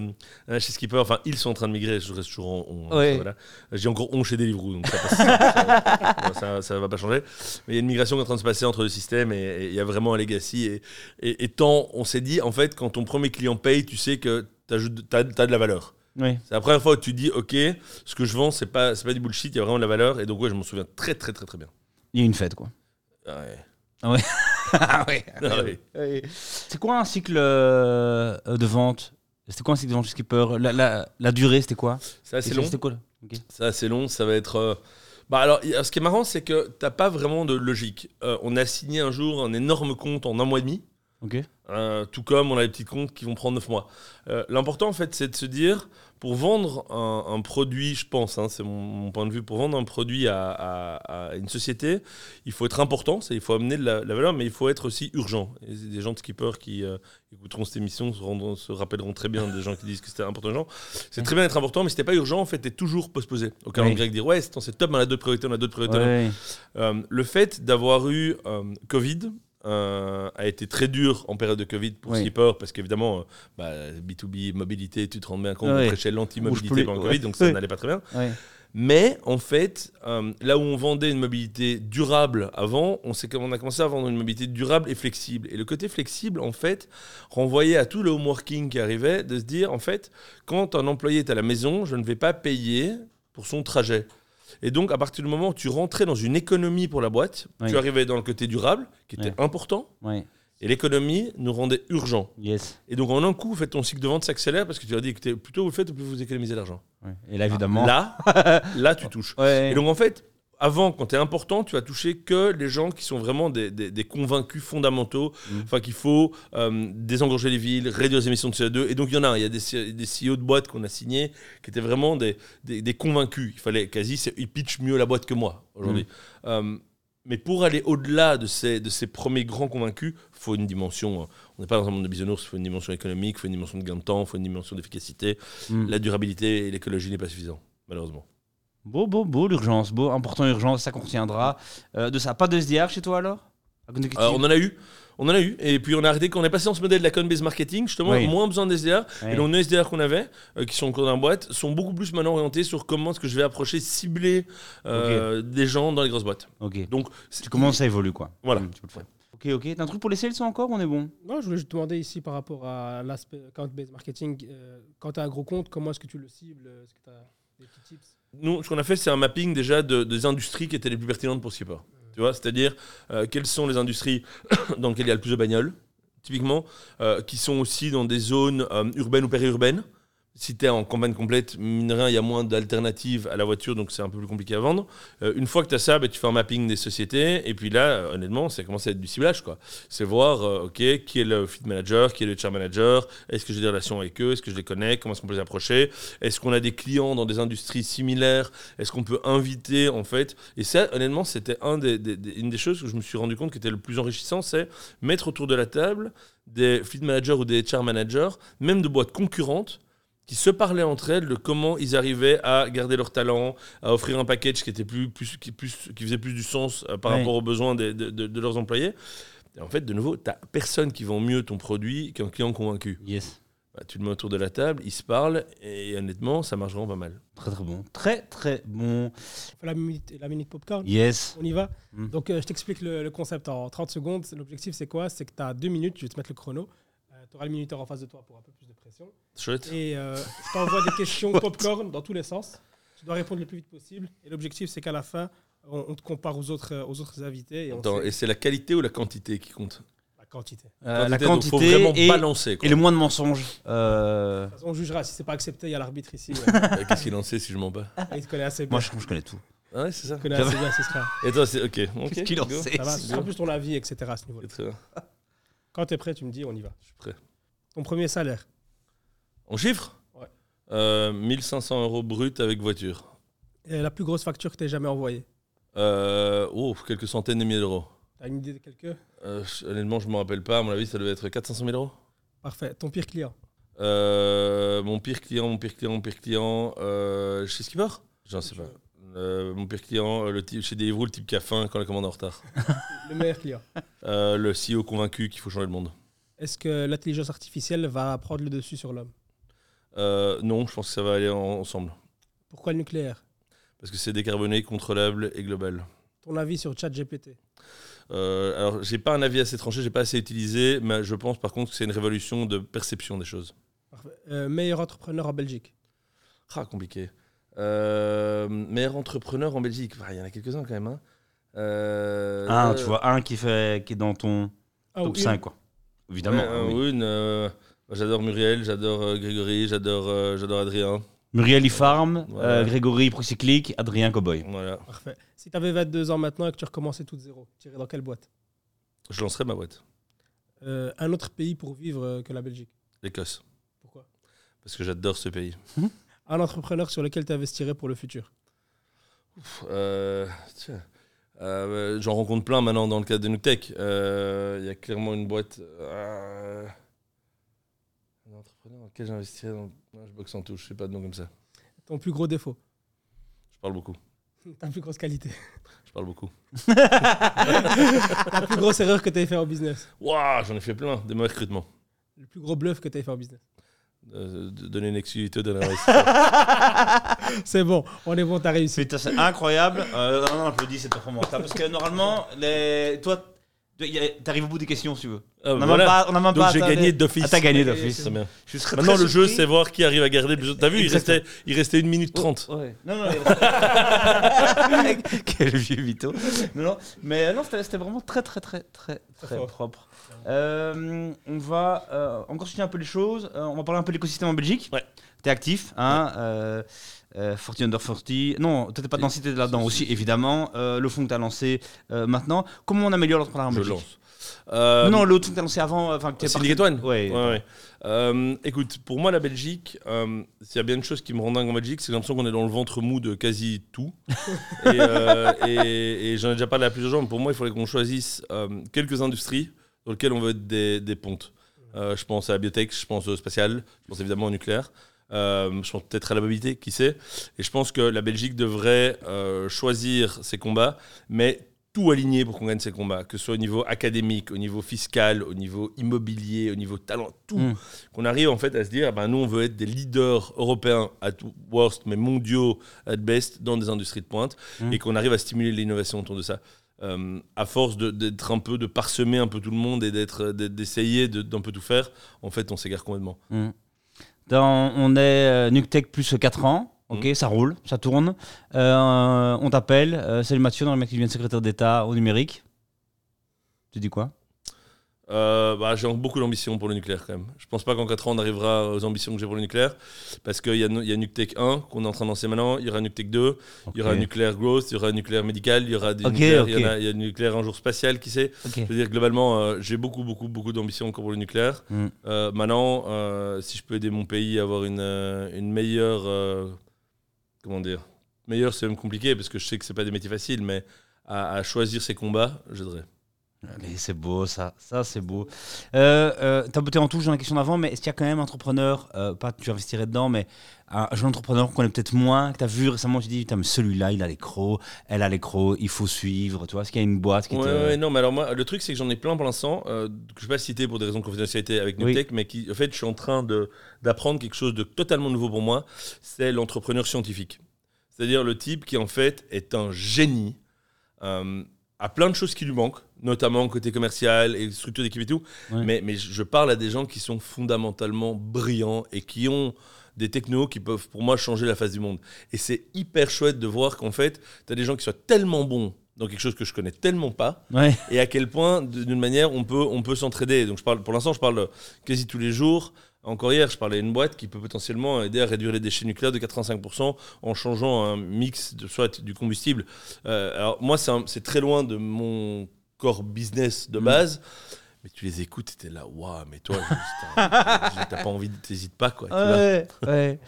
D: euh, chez Skipper, enfin ils sont en train de migrer, je reste toujours en on.
B: Ouais.
D: Voilà. J'ai encore on chez Deliveroo, donc ça, passe- ça, ça, ça va pas changer. Mais il y a une migration qui est en train de se passer entre le système et il y a vraiment un legacy. Et, et, et tant on s'est dit, en fait, quand ton premier client paye, tu sais que tu as, de la valeur.
B: Oui.
D: C'est la première fois où tu dis, ok, ce que je vends, c'est pas, pas du bullshit, il y a vraiment de la valeur. Et donc, ouais, je m'en souviens très, très, très, très bien.
B: Il y a une fête quoi.
D: Ah ouais.
B: ah ouais.
D: Ah ouais.
B: C'est quoi un cycle euh, de vente? C'était quoi un cycle de vente? Chez Skipper la, la, la durée, c'était quoi?
D: C'est assez long.
B: C'était quoi.
D: C'est assez long, ça va être. euh, Bah alors, ce qui est marrant, c'est que t'as pas vraiment de logique. Euh, on a signé un jour un énorme compte en un mois et demi,
B: Ok.
D: euh, tout comme on a des petits comptes qui vont prendre 9 mois. Euh, L'important, en fait, c'est de se dire, pour vendre un, un produit, je pense, hein, c'est mon, mon point de vue, pour vendre un produit à, à- à une société, il faut être important, il faut amener de la, la valeur, mais il faut être aussi urgent. Et des gens de Skipper qui euh, écouteront cette émission se, rendront- se rappelleront très bien des gens qui disent que c'était important. C'est très bien d'être important, mais si pas urgent, en fait, t'es toujours postposé. Au calendrier, dire ouais, c'est top, on a d'autres priorités, on a d'autres priorités.
B: Ouais.
D: Euh, le fait d'avoir eu euh, Covid euh, a été très dur en période de Covid pour
B: Oui.
D: Skipper parce qu'évidemment, euh, bah, B2B, mobilité, tu te rends bien compte,
B: Ouais.
D: on prêchait l'anti-mobilité pendant le. Covid, donc ça n'allait pas très bien. Mais en fait, euh, là où on vendait une mobilité durable avant, on, on a commencé à vendre une mobilité durable et flexible. Et le côté flexible, en fait, renvoyait à tout le home working qui arrivait, de se dire, en fait, quand un employé est à la maison, je ne vais pas payer pour son trajet. Et donc, à partir du moment où tu rentrais dans une économie pour la boîte,
B: Oui.
D: tu arrivais dans le côté durable, qui était important, et l'économie nous rendait urgent.
B: Yes.
D: Et donc, en un coup, en fait, ton cycle de vente s'accélère parce que tu as dit, écoutez, plus tôt vous le faites, plus vous économisez l'argent.
B: Et là évidemment.
D: Là, là, tu touches.
B: Ouais.
D: Et donc en fait, avant, quand tu es important, tu vas toucher que les gens qui sont vraiment des, des- des convaincus fondamentaux.
B: Mm.
D: Enfin, qu'il faut euh, désengorger les villes, réduire les émissions de CO2. Et donc il y en a, il y a des, des CEO de boîtes qu'on a signés qui étaient vraiment des, des- convaincus. Il fallait quasi, ils pitchent mieux la boîte que moi aujourd'hui.
B: Mm.
D: Euh, Mais pour aller au-delà de ces, de ces premiers grands convaincus, il faut une dimension. euh, On n'est pas dans un monde de bisounours, il faut une dimension économique, il faut une dimension de gain de temps, il faut une dimension d'efficacité.
B: Mm.
D: La durabilité et l'écologie n'est pas suffisant, malheureusement.
B: Beau, beau, beau, l'urgence, beau, important, urgence, ça qu'on retiendra. Euh, de ça, pas de SDR chez toi alors?
D: Euh, on en a eu. On en a eu. Et puis on a arrêté quand on est passé dans ce modèle de la con-based marketing, justement,
B: Oui.
D: moins besoin de SDR. Et donc nos SDR qu'on avait, euh, qui sont encore dans la boîte, sont beaucoup plus maintenant orientés sur comment est-ce que je vais approcher, cibler euh, des gens dans les grosses boîtes.
B: Ok.
D: Donc
B: Tu commences à évoluer quoi.
D: Voilà.
B: Tu peux le faire. Ok, ok. T'as un truc pour les sales encore On est bon?
C: Non, je voulais juste te demander ici par rapport à l'aspect account-based marketing. euh, quand tu as un gros compte, comment est-ce que tu le cibles? Est-ce que tu as des petits tips?
D: Nous, ce qu'on a fait, c'est un mapping déjà de- des industries qui étaient les plus pertinentes pour Skipper. Tu vois, c'est-à-dire euh, quelles sont les industries dans lesquelles il y a le plus de bagnoles, typiquement, euh, qui sont aussi dans des zones euh, urbaines ou périurbaines. Si tu es en campagne complète, mine rien, il y a moins d'alternatives à la voiture, donc c'est un peu plus compliqué à vendre. Euh, une fois que tu as ça, bah, tu fais un mapping des sociétés, et puis là, euh, honnêtement, ça commence à être du ciblage. quoi. C'est voir, euh, OK, qui est le fit manager, qui est le chair manager, est-ce que j'ai des relations avec eux, est-ce que je les connais, comment est-ce qu'on peut les approcher, est-ce qu'on a des clients dans des industries similaires, est-ce qu'on peut inviter, en fait. Et ça, honnêtement, c'était une des choses que je me suis rendu compte qui était le plus enrichissant, c'est mettre autour de la table des fit managers ou des HR managers, même de boîtes concurrentes, qui se parlaient entre elles de comment ils arrivaient à garder leur talent, à offrir un package qui, était plus, plus, qui, plus, qui faisait plus du sens euh, par
B: Ouais.
D: rapport aux besoins de, de- de leurs employés. Et en fait, de nouveau, tu personne qui vend mieux ton produit qu'un client convaincu.
B: Yes.
D: Bah, tu le mets autour de la table, ils se parlent, et honnêtement, ça marche vraiment pas mal.
B: Très très bon. Très très bon.
C: La minute, la minute popcorn
B: Yes.
C: On y va
B: Mm.
C: Donc, euh, je t'explique le, le concept en 30 secondes. L'objectif, c'est quoi? C'est que tu as deux minutes. Je vais te mettre le chrono. tu auras le minuteur en face de toi pour un peu plus de Et euh, je t'envoie des questions popcorn dans tous les sens. Tu dois répondre le plus vite possible. Et l'objectif, c'est qu'à la fin, on, on te compare aux autres, euh, aux autres invités et
D: Attends, c'est la qualité ou la quantité qui compte
C: la quantité.
B: Euh, la
D: donc, faut
B: quantité
D: vraiment
B: et,
D: balancer. quoi.
B: et le moins de mensonges. Euh,
C: De toute façon, on jugera. Si c'est pas accepté, il y a l'arbitre ici. ouais.
D: Euh, Qu'est-ce qu'il en sait si je mens pas
C: il te connaît assez bien.
B: moi, je, je connais tout.
D: Ah ouais, c'est ça.
C: Il te connaît assez bien, ce sera.
D: Et toi, c'est ok.
B: Qu'est-ce qu'il en
D: go.
B: sait
C: Ça va, ce
B: si
C: sera
B: bon.
C: plus ton avis, etc. à ce niveau-là.
D: C'est très bien.
C: Quand tu es prêt, tu me dis, on y va.
D: Je suis prêt.
C: Ton premier salaire
D: En chiffres
C: Ouais.
D: Euh, 1500 euros brut avec voiture.
C: Et la plus grosse facture que tu aies jamais envoyée
D: Euh, oh, quelques centaines de milliers d'euros.
C: Tu as une idée de quelques
D: Euh, je- honnêtement, je me rappelle pas. À mon avis, ça devait être 400 000 euros.
C: Parfait. Ton pire client
D: Euh, mon pire client, mon pire client, mon pire client, euh, chez Skipper? J'en sais pas. Euh, mon pire client, euh, le type, chez Deliveroo, le type qui a faim quand la commande est en retard.
C: Le meilleur client
D: Euh, le CEO convaincu qu'il faut changer le monde.
C: Est-ce que l'intelligence artificielle va prendre le dessus sur l'homme?
D: Euh, non, je pense que ça va aller en- ensemble.
C: Pourquoi le nucléaire?
D: Parce que c'est décarboné, contrôlable et global.
C: Ton avis sur ChatGPT?
D: Euh, alors, j'ai pas un avis assez tranché, j'ai pas assez utilisé, mais je pense par contre que c'est une révolution de perception des choses.
C: Parfait. Euh, meilleur entrepreneur en Belgique?
D: Ah, compliqué. Euh, meilleur entrepreneur en Belgique, Ah, il y en a quelques-uns quand même. Hein. Euh,
B: Un, tu vois, un qui, fait, qui est dans ton
C: Ah, ou
B: top
C: une
B: 5, quoi. Évidemment.
D: Ouais, un
B: oui.
D: ou une, euh, j'adore Muriel, j'adore euh, Grégory, j'adore euh, j'adore Adrien.
B: Muriel Farm,
D: Voilà.
B: Grégory Procyclic, Adrien Cowboy.
D: Voilà,
C: Parfait. Si tu avais 22 ans maintenant et que tu recommençais tout de zéro, tu irais dans quelle boîte?
D: Je lancerai ma boîte.
C: Euh, Un autre pays pour vivre euh, que la Belgique
D: L'Écosse,
C: Pourquoi?
D: Parce que j'adore ce pays.
C: Un entrepreneur sur lequel tu investirais pour le futur
D: euh. Euh, J'en rencontre plein maintenant dans le cadre de Nuktech. Euh, Il y a clairement une boîte. Entrepreneur dans lequel j'investirais. Dans... Non, je boxe en touche, je sais pas de nom comme ça.
C: Ton plus gros défaut
D: Je parle beaucoup.
C: Ta plus grosse qualité
D: Je parle beaucoup.
C: La plus grosse erreur que tu aies fait en business
D: Waouh, j'en ai fait plein. Des mauvais recrutements.
C: Le plus gros bluff que tu aies fait en business
D: Euh, de donner une exclusivité d'un investisseur.
C: C'est bon, on est bon, t'as réussi.
B: Putain, c'est incroyable. Euh, non, non, applaudis cette performance. Parce que normalement, les... toi, t'arrives au bout des questions si tu veux.
D: Ah,
B: On n'a
D: voilà.
B: même pas. On a même
D: Donc
B: pas
D: j'ai gagné d'office.
B: Ah, t'as gagné d'office.
D: Maintenant,
B: très
D: le jeu, c'est voir qui arrive à garder le plus. T'as vu, il restait, il restait une minute trente.
B: Ouais. Non, non, Quel vieux mytho. Non, non, mais euh, non, c'était c'était vraiment très, très, très, très, très propre. Euh, on va euh, encore soutenir un peu les choses. Euh, on va parler un peu de l'écosystème en Belgique.
D: Ouais.
B: T'es actif, hein euh, euh, 40 under 40. Non, t'étais pas dans cité là-dedans
D: Si,
B: aussi,
D: si, si.
B: évidemment. Euh, le fonds que t'as lancé euh, maintenant. Comment on améliore l'entrepreneuriat en
D: Je
B: Belgique
D: lance. Euh,
B: Non, l'autre que t'as lancé avant, enfin que
D: Syndicate One
B: Ouais.
D: Ouais, ouais. Euh, écoute, pour moi, la Belgique, euh, s'il y a bien une chose qui me rend dingue en Belgique, c'est l'impression qu'on est dans le ventre mou de quasi tout. et euh, et- et j'en ai déjà parlé à plusieurs gens, mais pour moi, il faudrait qu'on choisisse euh, quelques industries dans lesquelles on veut être des, des pontes. Euh, je pense à la biotech, je pense au spatial, je pense évidemment au nucléaire. Euh, je pense peut-être à la mobilité, qui sait. Et je pense que la Belgique devrait euh, choisir ses combats, mais tout aligner pour qu'on gagne ces combats, que ce soit au niveau académique, au niveau fiscal, au niveau immobilier, au niveau talent, tout.
B: Mm.
D: Qu'on arrive en fait à se dire, ben, nous on veut être des leaders européens at worst, mais mondiaux at best dans des industries de pointe,
B: Mm.
D: et qu'on arrive à stimuler l'innovation autour de ça. Euh, à force d'être un peu, de parsemer un peu tout le monde et d'être, d'essayer de- d'un peu tout faire, en fait on s'égare complètement.
B: Mm. Dans- on est euh, NucTech plus 4 ans. Ok,
D: Mm.
B: ça roule, ça tourne. Euh, on t'appelle. euh, salut Mathieu, dans le mec qui devient secrétaire d'État au numérique. Tu dis quoi?
D: Euh, bah, j'ai beaucoup d'ambition pour le nucléaire quand même. Je pense pas qu'en 4 ans on arrivera aux ambitions que j'ai pour le nucléaire parce qu'il y a, y a NucTech 1 qu'on est en train de lancer maintenant, il y aura NucTech 2, il y aura
B: Ok.
D: nucléaire growth, il y aura nucléaire médical, il y aura nucléaires, il y en
B: ok.
D: a- il y a nucléaire un jour spatial qui sait. Je veux dire globalement euh, j'ai beaucoup beaucoup beaucoup d'ambition encore pour le nucléaire.
B: Mm.
D: Euh, maintenant euh, si je peux aider mon pays à avoir une, une meilleure comment dire meilleure c'est même compliqué parce que je sais que c'est pas des métiers faciles mais à, à choisir ses combats j'aiderais.
B: Allez, c'est beau ça, ça c'est beau. Euh, euh, T'as botté en touche dans la question d'avant, mais est-ce qu'il y a quand même un entrepreneur, euh, pas que tu investirais dedans, mais un jeune entrepreneur qu'on connaît peut-être moins, que tu as vu récemment, tu dis, putain, mais celui-là, il a les crocs, elle a les crocs, il faut suivre, tu vois, est-ce qu'il y a une boîte qui
D: Ouais,
B: te...
D: ouais, non, mais alors moi, le truc, c'est que j'en ai plein pour l'instant, euh, que je ne vais pas citer pour des raisons de confidentialité avec
B: Oui.
D: NewTech, mais qui, en fait, je suis en train d'apprendre quelque chose de totalement nouveau pour moi, c'est l'entrepreneur scientifique. C'est-à-dire le type qui, en fait, est un génie, euh, a plein de choses qui lui manquent, notamment côté commercial et structure d'équipe et tout,
B: Ouais.
D: mais, mais je parle à des gens qui sont fondamentalement brillants et qui ont des technos qui peuvent, pour moi, changer la face du monde. Et c'est hyper chouette de voir qu'en fait, tu as des gens qui soient tellement bons dans quelque chose que je connais tellement pas,
B: Ouais.
D: et à quel point, d'une manière, on peut, on peut s'entraider. Donc, je parle, pour l'instant, je parle quasi tous les jours. Encore hier, je parlais à une boîte qui peut potentiellement aider à réduire les déchets nucléaires de 85% en changeant un mix de soit du combustible. Euh, alors, moi, c'est très loin de mon core business de
B: Mm.
D: base. Mais tu les écoutes, et t'es là, waouh, mais toi, t'as t'as pas envie, t'hésites pas, quoi.
B: Ouais, ouais.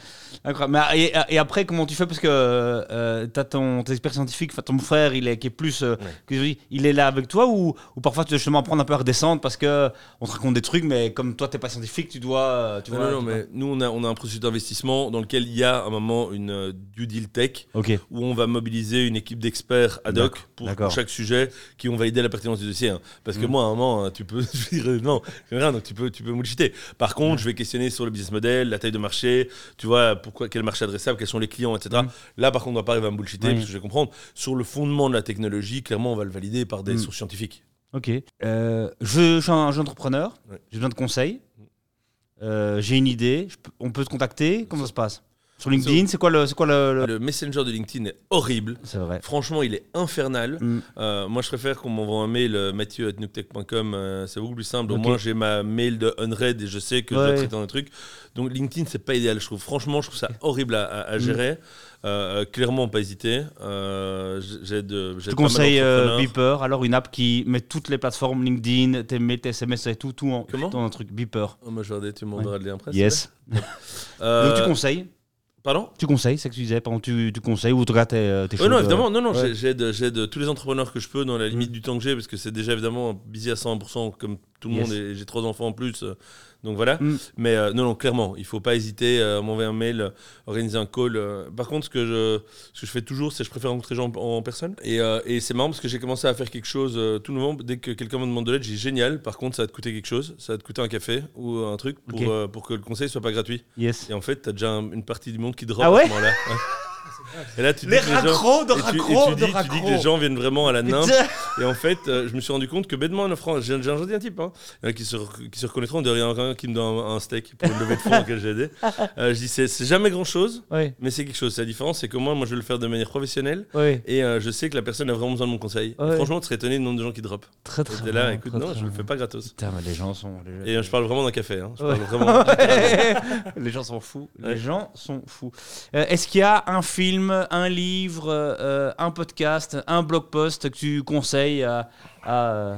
B: Incroyable. Mais, et, et après, comment tu fais? Parce que euh, tu as ton scientifiques, enfin, ton frère, il est, qui est plus. euh,
D: Ouais.
B: il est là avec toi ou, ou parfois tu dois justement apprendre un peu à redescendre parce que on te raconte des trucs, mais comme toi, t'es pas scientifique, tu dois. euh, Tu
D: Non,
B: vois,
D: non, non, mais nous, on a, on a un processus d'investissement dans lequel il y a à un moment une euh, due deal tech où on va mobiliser une équipe d'experts ad hoc pour, chaque sujet qui vont valider la pertinence du dossier. hein. Parce que
B: Mm.
D: moi, à un moment, hein, tu peux, je veux dire, non, rien, donc tu peux, tu peux me. Par contre, je vais questionner sur le business model, la taille de marché, tu vois, pourquoi, quel marché adressable, quels sont les clients, etc.
B: Mm.
D: Là, par contre, on va pas arriver à me bullshiter
B: Oui.
D: parce que je vais comprendre. Sur le fondement de la technologie, clairement, on va le valider par des
B: Mm.
D: sources scientifiques.
B: Ok. Euh, je, je suis un jeune entrepreneur,
D: Ouais.
B: j'ai besoin de conseils. Euh, j'ai une idée, je on peut te contacter Comment ça se passe? Sur LinkedIn, c'est quoi le. C'est quoi le, le-
D: Le messenger de LinkedIn est horrible.
B: C'est vrai.
D: Franchement, il est infernal.
B: Mm.
D: Euh, moi, je préfère qu'on m'envoie un mail, euh, mathieu.nuctech.com. euh, c'est beaucoup plus simple. Au moins, j'ai ma mail de Unread et je sais que je
B: Ouais.
D: dois traiter un truc. Donc, LinkedIn, c'est pas idéal, je trouve. Franchement, je trouve ça horrible à, à- à
B: Mm.
D: gérer. Euh, clairement, pas hésiter. Euh, j'ai de,
B: Je te conseille euh, Beeper, alors une app qui met toutes les plateformes LinkedIn, tes mails, tes SMS et tout, tout en,
D: Comment?
B: dans un truc. Beeper.
D: Oh, moi, je vais regarder, tu m'enverras le lien après.
B: Yes.
D: Euh,
B: Donc tu conseilles
D: Pardon
B: Tu conseilles, c'est ce que tu disais. Pardon, tu, tu conseilles ou en tout cas t'es, euh, t'es
D: Ouais, non,
B: de-
D: évidemment, non, non,
B: Ouais.
D: j'aide, j'aide tous les entrepreneurs que je peux dans la limite du temps que j'ai, parce que c'est déjà évidemment busy à 100% comme tout le
B: Yes.
D: monde, et j'ai trois enfants en plus, euh, donc voilà.
B: Mm.
D: Mais euh, non, non, clairement, il faut pas hésiter à m'envoyer un mail, euh, organiser un call. euh. Par contre, ce que je, ce que je fais toujours, c'est que je préfère rencontrer les gens en, en personne. Et, euh, et c'est marrant parce que j'ai commencé à faire quelque chose euh, tout nouveau. Dès que quelqu'un me demande de l'aide, j'ai génial. Par contre, ça va te coûter quelque chose, ça va te coûter un café ou un truc pour, euh, pour que le conseil soit pas gratuit.
B: Yes.
D: Et en fait, tu as déjà un- une partie du monde qui drop
B: Ah ouais
D: à ce moment-là. Et là, tu dis
B: Les
D: que les gens-
B: raccros de
D: et tu, et tu
B: raccros de
D: dis, tu dis que
B: raccros.
D: les gens viennent vraiment à la nymphe. Et en fait, euh, je me suis rendu compte que bêtement, en offrant, j'ai un gentil type, hein, a qui se, qui se reconnaîtront, il y en a un qui me donne un, un steak pour une levée de fonds auquel j'ai aidé. Euh, je dis, c'est jamais grand chose, mais c'est quelque chose. La différence, c'est que moi, moi, je vais le faire de manière professionnelle et euh, je sais que la personne a vraiment besoin de mon conseil. Franchement, tu serais étonné du nombre de gens qui drop.
B: Très très.
D: Et là,
B: bien,
D: écoute,
B: très,
D: non,
B: très
D: je le fais pas gratos.
B: Putain, mais les gens sont. Les,
D: Et euh, je parle vraiment d'un café. Hein. Je
B: Ouais.
D: parle vraiment.
B: les gens sont fous.
D: Ouais.
B: Les gens sont fous. Euh, Est-ce qu'il y a un film, un livre, euh, un podcast, un blog post que tu conseilles à. à-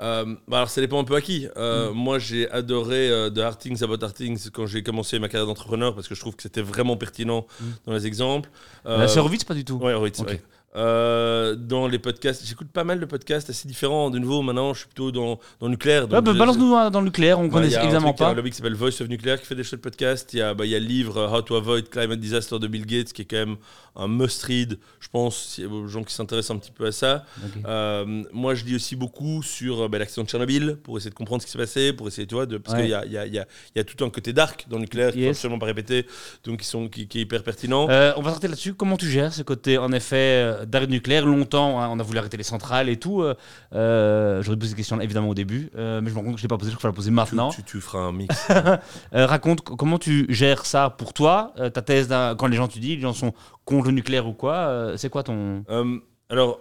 D: Euh, bah alors ça dépend un peu à qui. Euh, Moi j'ai adoré euh, The Hard Things About Hard Things quand j'ai commencé ma carrière d'entrepreneur parce que je trouve que c'était vraiment pertinent dans les exemples. Euh,
B: c'est Horowitz, pas du tout.
D: Ouais, Horowitz,
B: Ok.
D: ouais. Euh, dans les podcasts, j'écoute pas mal de podcasts assez différents. De nouveau, maintenant, je suis plutôt dans, dans le nucléaire.
B: Ouais, bah, Balance-nous dans- dans le nucléaire, on
D: Ouais,
B: connaît évidemment
D: truc, Il y a
B: pas.
D: un lobby qui s'appelle Voice of Nuclear qui fait des chouettes podcasts. Il y, a, bah, il y a le livre euh, How to Avoid Climate Disaster de Bill Gates qui est quand même un must-read, je pense, si- aux gens qui s'intéressent un petit peu à ça. Euh, moi, je lis aussi beaucoup sur bah, l'accident de Tchernobyl pour essayer de comprendre ce qui s'est passé, pour essayer, tu vois, de, parce
B: Ouais.
D: qu'il y a, il y, a, il y, a, il y a tout un côté dark dans le nucléaire
B: Yes.
D: faut absolument pas répéter, donc qui, sont, qui, qui est hyper pertinent.
B: Euh, on va s'arrêter là-dessus. Comment tu gères ce côté, en effet, d'arrêt nucléaire Longtemps, hein, on a voulu arrêter les centrales et tout. euh, euh, J'aurais posé cette question évidemment au début, euh, mais je me rends compte que je l'ai pas posée, je vais la poser maintenant.
D: tu, tu feras un mix.
B: Raconte comment tu gères ça pour toi, ta thèse, quand les gens, tu dis, les gens sont contre le nucléaire ou quoi, c'est quoi ton...
D: Euh, alors,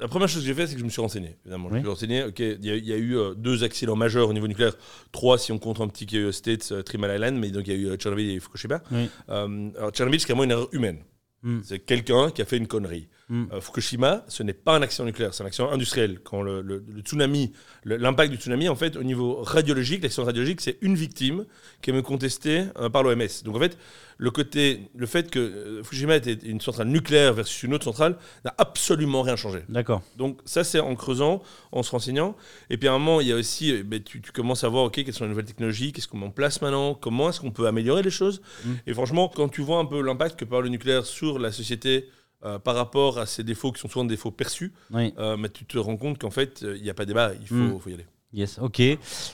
D: la première chose que j'ai fait, c'est que je me suis renseigné. Évidemment, je
B: Oui.
D: me suis renseigné. Ok, il y, a- y a eu euh, deux accidents majeurs au niveau nucléaire. Trois, si on compte un petit qui est aux States, euh, Mile Island, mais donc il y a eu euh, Tchernobyl et Fukushima.
B: Oui.
D: Euh, alors, Tchernobyl, c'est carrément une erreur humaine.
B: Hmm.
D: C'est quelqu'un qui a fait une connerie.
B: Hmm.
D: Euh, Fukushima, ce n'est pas un accident nucléaire, c'est un accident industriel. Quand le, le- le tsunami, l'impact du tsunami, en fait, au niveau radiologique, l'accident radiologique, c'est une victime qui est même contestée euh, par l'OMS. Donc en fait, le côté, le fait que euh, Fukushima était une centrale nucléaire versus une autre centrale n'a absolument rien changé.
B: D'accord.
D: Donc ça, c'est en creusant, en se renseignant. Et puis à un moment, il y a aussi, ben, tu, tu commences à voir, ok, quelles sont les nouvelles technologies, qu'est-ce qu'on met en place maintenant, comment est-ce qu'on peut améliorer les choses.
B: Mm.
D: Et franchement, quand tu vois un peu l'impact que peut avoir le nucléaire sur la société euh, par rapport à ces défauts qui sont souvent des défauts perçus,
B: Oui.
D: euh, mais tu te rends compte qu'en fait, euh, il n'y a pas débat, il faut,
B: Mm.
D: faut y aller.
B: Yes, ok.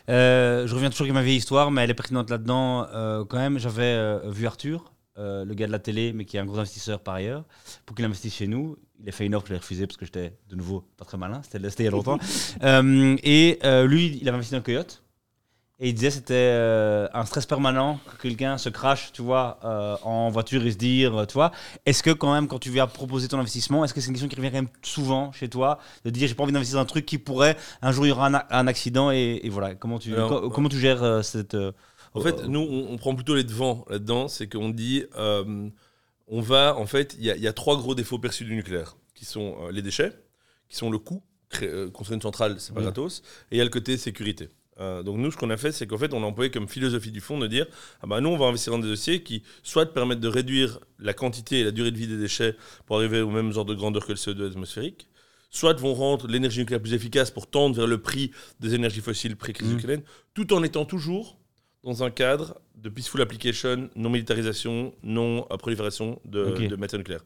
B: Euh, je reviens toujours avec ma vieille histoire, mais elle est pertinente là-dedans. Quand même, j'avais vu Arthur, le gars de la télé, mais qui est un gros investisseur par ailleurs, pour qu'il investisse chez nous. Il a fait une offre, je l'ai refusé parce que j'étais de nouveau pas très malin, c'était il y a longtemps. Et lui, il avait investi dans Coyote. Et il disait que c'était euh, un stress permanent que quelqu'un se crache, tu vois, euh, en voiture et se dire, euh, tu vois, est-ce que quand même, quand tu viens proposer ton investissement, est-ce que c'est une question qui revient quand même souvent chez toi, de dire, j'ai pas envie d'investir dans un truc qui pourrait, un jour il y aura un, accident et, et voilà, comment tu,
D: Alors,
B: co- comment tu gères euh, cette...
D: En fait, nous, on, on prend plutôt les devants là-dedans. C'est qu'on dit, on va, en fait, il y, a- il y a trois gros défauts perçus du nucléaire, qui sont les déchets, qui sont le coût. Construire une centrale, c'est pas
B: Oui.
D: gratos. Et il y a le côté sécurité. Euh, donc nous, ce qu'on a fait, c'est qu'en fait, on a employé comme philosophie du fond de dire, ah bah nous, on va investir dans des dossiers qui soit permettent de réduire la quantité et la durée de vie des déchets pour arriver aux mêmes ordres de grandeur que le CO2 atmosphérique, soit vont rendre l'énergie nucléaire plus efficace pour tendre vers le prix des énergies fossiles pré-crise
B: Mhm.
D: ukrainienne, tout en étant toujours dans un cadre de peaceful application, non militarisation, non prolifération de,
B: Ok.
D: de matières nucléaires.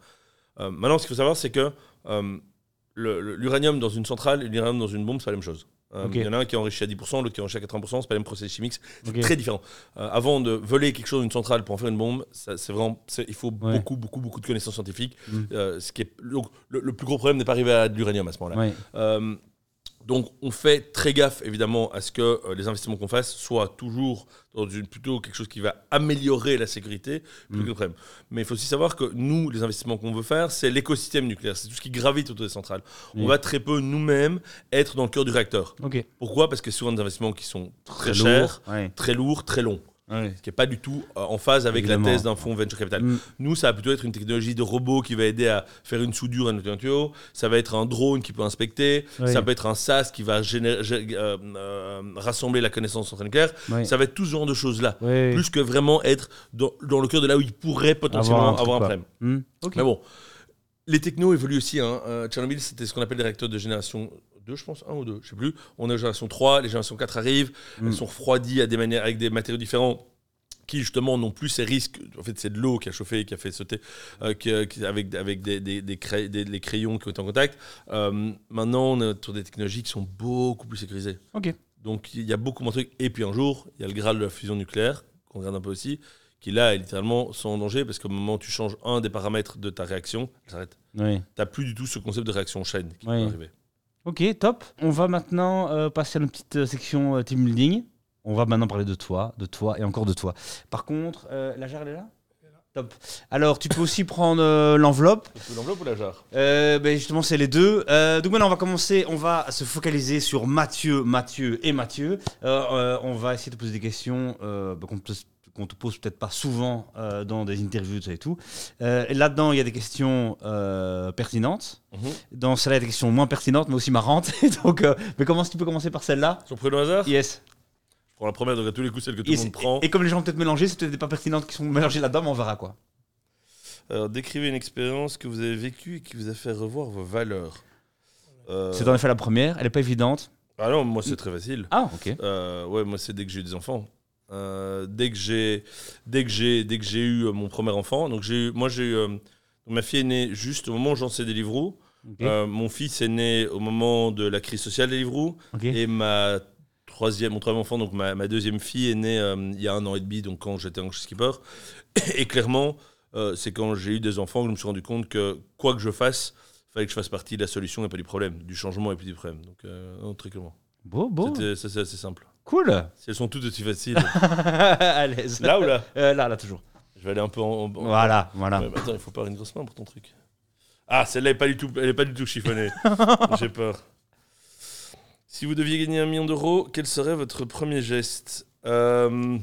D: Euh, maintenant, ce qu'il faut savoir, c'est que euh, l'uranium dans une centrale et l'uranium dans une bombe, c'est la même chose. Euh. Il y en a un qui est enrichi à 10%, l'autre qui est enrichi à 80%, c'est pas le même procédé chimique, c'est très différent. Euh, avant de voler quelque chose d'une centrale pour en faire une bombe, c'est vraiment, c'est- il faut
B: Ouais.
D: beaucoup, beaucoup, beaucoup de connaissances scientifiques.
B: Mm.
D: Euh, ce qui est, donc, le, le plus gros problème n'est pas arrivé à de l'uranium à ce moment-là.
B: Ouais.
D: Donc, on fait très gaffe, évidemment, à ce que euh, les investissements qu'on fasse soient toujours dans une, plutôt quelque chose qui va améliorer la sécurité, plus
B: Mm.
D: que. Mais il faut aussi savoir que nous, les investissements qu'on veut faire, c'est l'écosystème nucléaire, c'est tout ce qui gravite autour des centrales. On va très peu, nous-mêmes, être dans le cœur du réacteur. Pourquoi? Parce que souvent des investissements qui sont très, chers,
B: Ouais.
D: très lourds, très longs.
B: Ouais.
D: Ce qui n'est pas du tout euh, en phase avec
B: Évidemment.
D: la thèse d'un fonds venture capital.
B: Mm.
D: Nous, ça va plutôt être une technologie de robot qui va aider à faire une soudure à un tuyau. Ça va être un drone qui peut inspecter.
B: Oui.
D: Ça peut être un SaaS qui va générer- euh, euh, rassembler la connaissance centrale nucléaire.
B: Ouais.
D: Ça va être tout ce genre de choses-là. Plus que vraiment être dans, dans le cœur de là où il pourrait potentiellement avoir un problème.
B: Hmm.
D: Mais bon, les technos évoluent aussi. Hein. Euh, Tchernobyl, c'était ce qu'on appelle des réacteurs de génération 2, je pense, 1 ou 2, je sais plus. On est en génération 3, les générations 4 arrivent.
B: Mm.
D: Elles sont refroidies à des manières, avec des matériaux différents qui justement n'ont plus ces risques. En fait, c'est de l'eau qui a chauffé, qui a fait sauter, euh, qui, euh, qui- avec, avec des, des, des, cray- des- les crayons qui ont été en contact. Euh, maintenant, on est sur des technologies qui sont beaucoup plus sécurisées. Donc, il y a beaucoup moins de trucs. Et puis un jour, il y a le Graal de la fusion nucléaire, qu'on regarde un peu aussi, qui là est littéralement sans danger parce qu'au moment où tu changes un des paramètres de ta réaction, elle s'arrête.
B: Ouais.
D: T'as plus du tout ce concept de réaction chaîne qui
B: Oui.
D: peut arriver.
B: Ok, top. On va maintenant euh, passer à notre petite euh, section euh, team building. On va maintenant parler de toi, de toi et encore de toi. Par contre, euh, la jarre elle est là? Top. Alors, tu peux aussi prendre euh, l'enveloppe.
D: L'enveloppe ou la jarre?
B: Euh, ben justement, c'est les deux. Euh, donc maintenant, on va commencer. On va se focaliser sur Mathieu, Mathieu et Mathieu. On va essayer de poser des questions ben, qu'on peut- qu'on te pose peut-être pas souvent euh, dans des interviews et tout. Euh, et Là-dedans, il y a des questions euh, pertinentes.
D: Mhm.
B: Dans celle-là, il y a des questions moins pertinentes, mais aussi marrantes. Donc, euh, mais comment tu peux commencer par celle-là?
D: Sur pris le hasard?
B: Yes.
D: Je prends la première, donc à tous les coups, celle que tout
B: Et,
D: le monde prend.
B: et comme les gens ont peut-être mélangé, c'est peut-être pas pertinentes qui sont mélangées là-dedans, mais on verra quoi.
D: Alors, décrivez une expérience que vous avez vécue et qui vous a fait revoir vos valeurs.
B: C'est en effet la première, elle est pas évidente.
D: Ah non, moi c'est très facile.
B: Ah, ok.
D: Ouais, moi c'est dès que j'ai eu des enfants. Euh, dès que j'ai, dès que j'ai, dès que j'ai eu euh, mon premier enfant. Donc j'ai eu, moi j'ai eu, euh, ma fille est née juste au moment où j'en sais des Deliveroo.
B: Ok.
D: Euh, mon fils est né au moment de la crise sociale des Deliveroo.
B: ok.
D: Et ma troisième, mon troisième enfant, donc ma, ma deuxième fille est née il y a un an et demi, donc quand j'étais en skipper. Et clairement, c'est quand j'ai eu des enfants que je me suis rendu compte que quoi que je fasse, il fallait que je fasse partie de la solution et pas du problème, du changement et plus du problème. Donc non, très clairement.
B: Beau, beau.
D: C'était- assez simple.
B: Cool.
D: Si elles sont toutes aussi faciles.
B: à l'aise.
D: là ou là
B: Euh, Là, là, toujours.
D: Je vais aller un peu en. en-
B: Voilà, voilà.
D: Ouais, mais attends, il faut pas avoir une grosse main pour ton truc. Ah, celle-là, elle est pas du tout, elle est pas du tout chiffonnée. J'ai peur. Si vous deviez gagner un million d'euros, quel serait votre premier geste? Euh,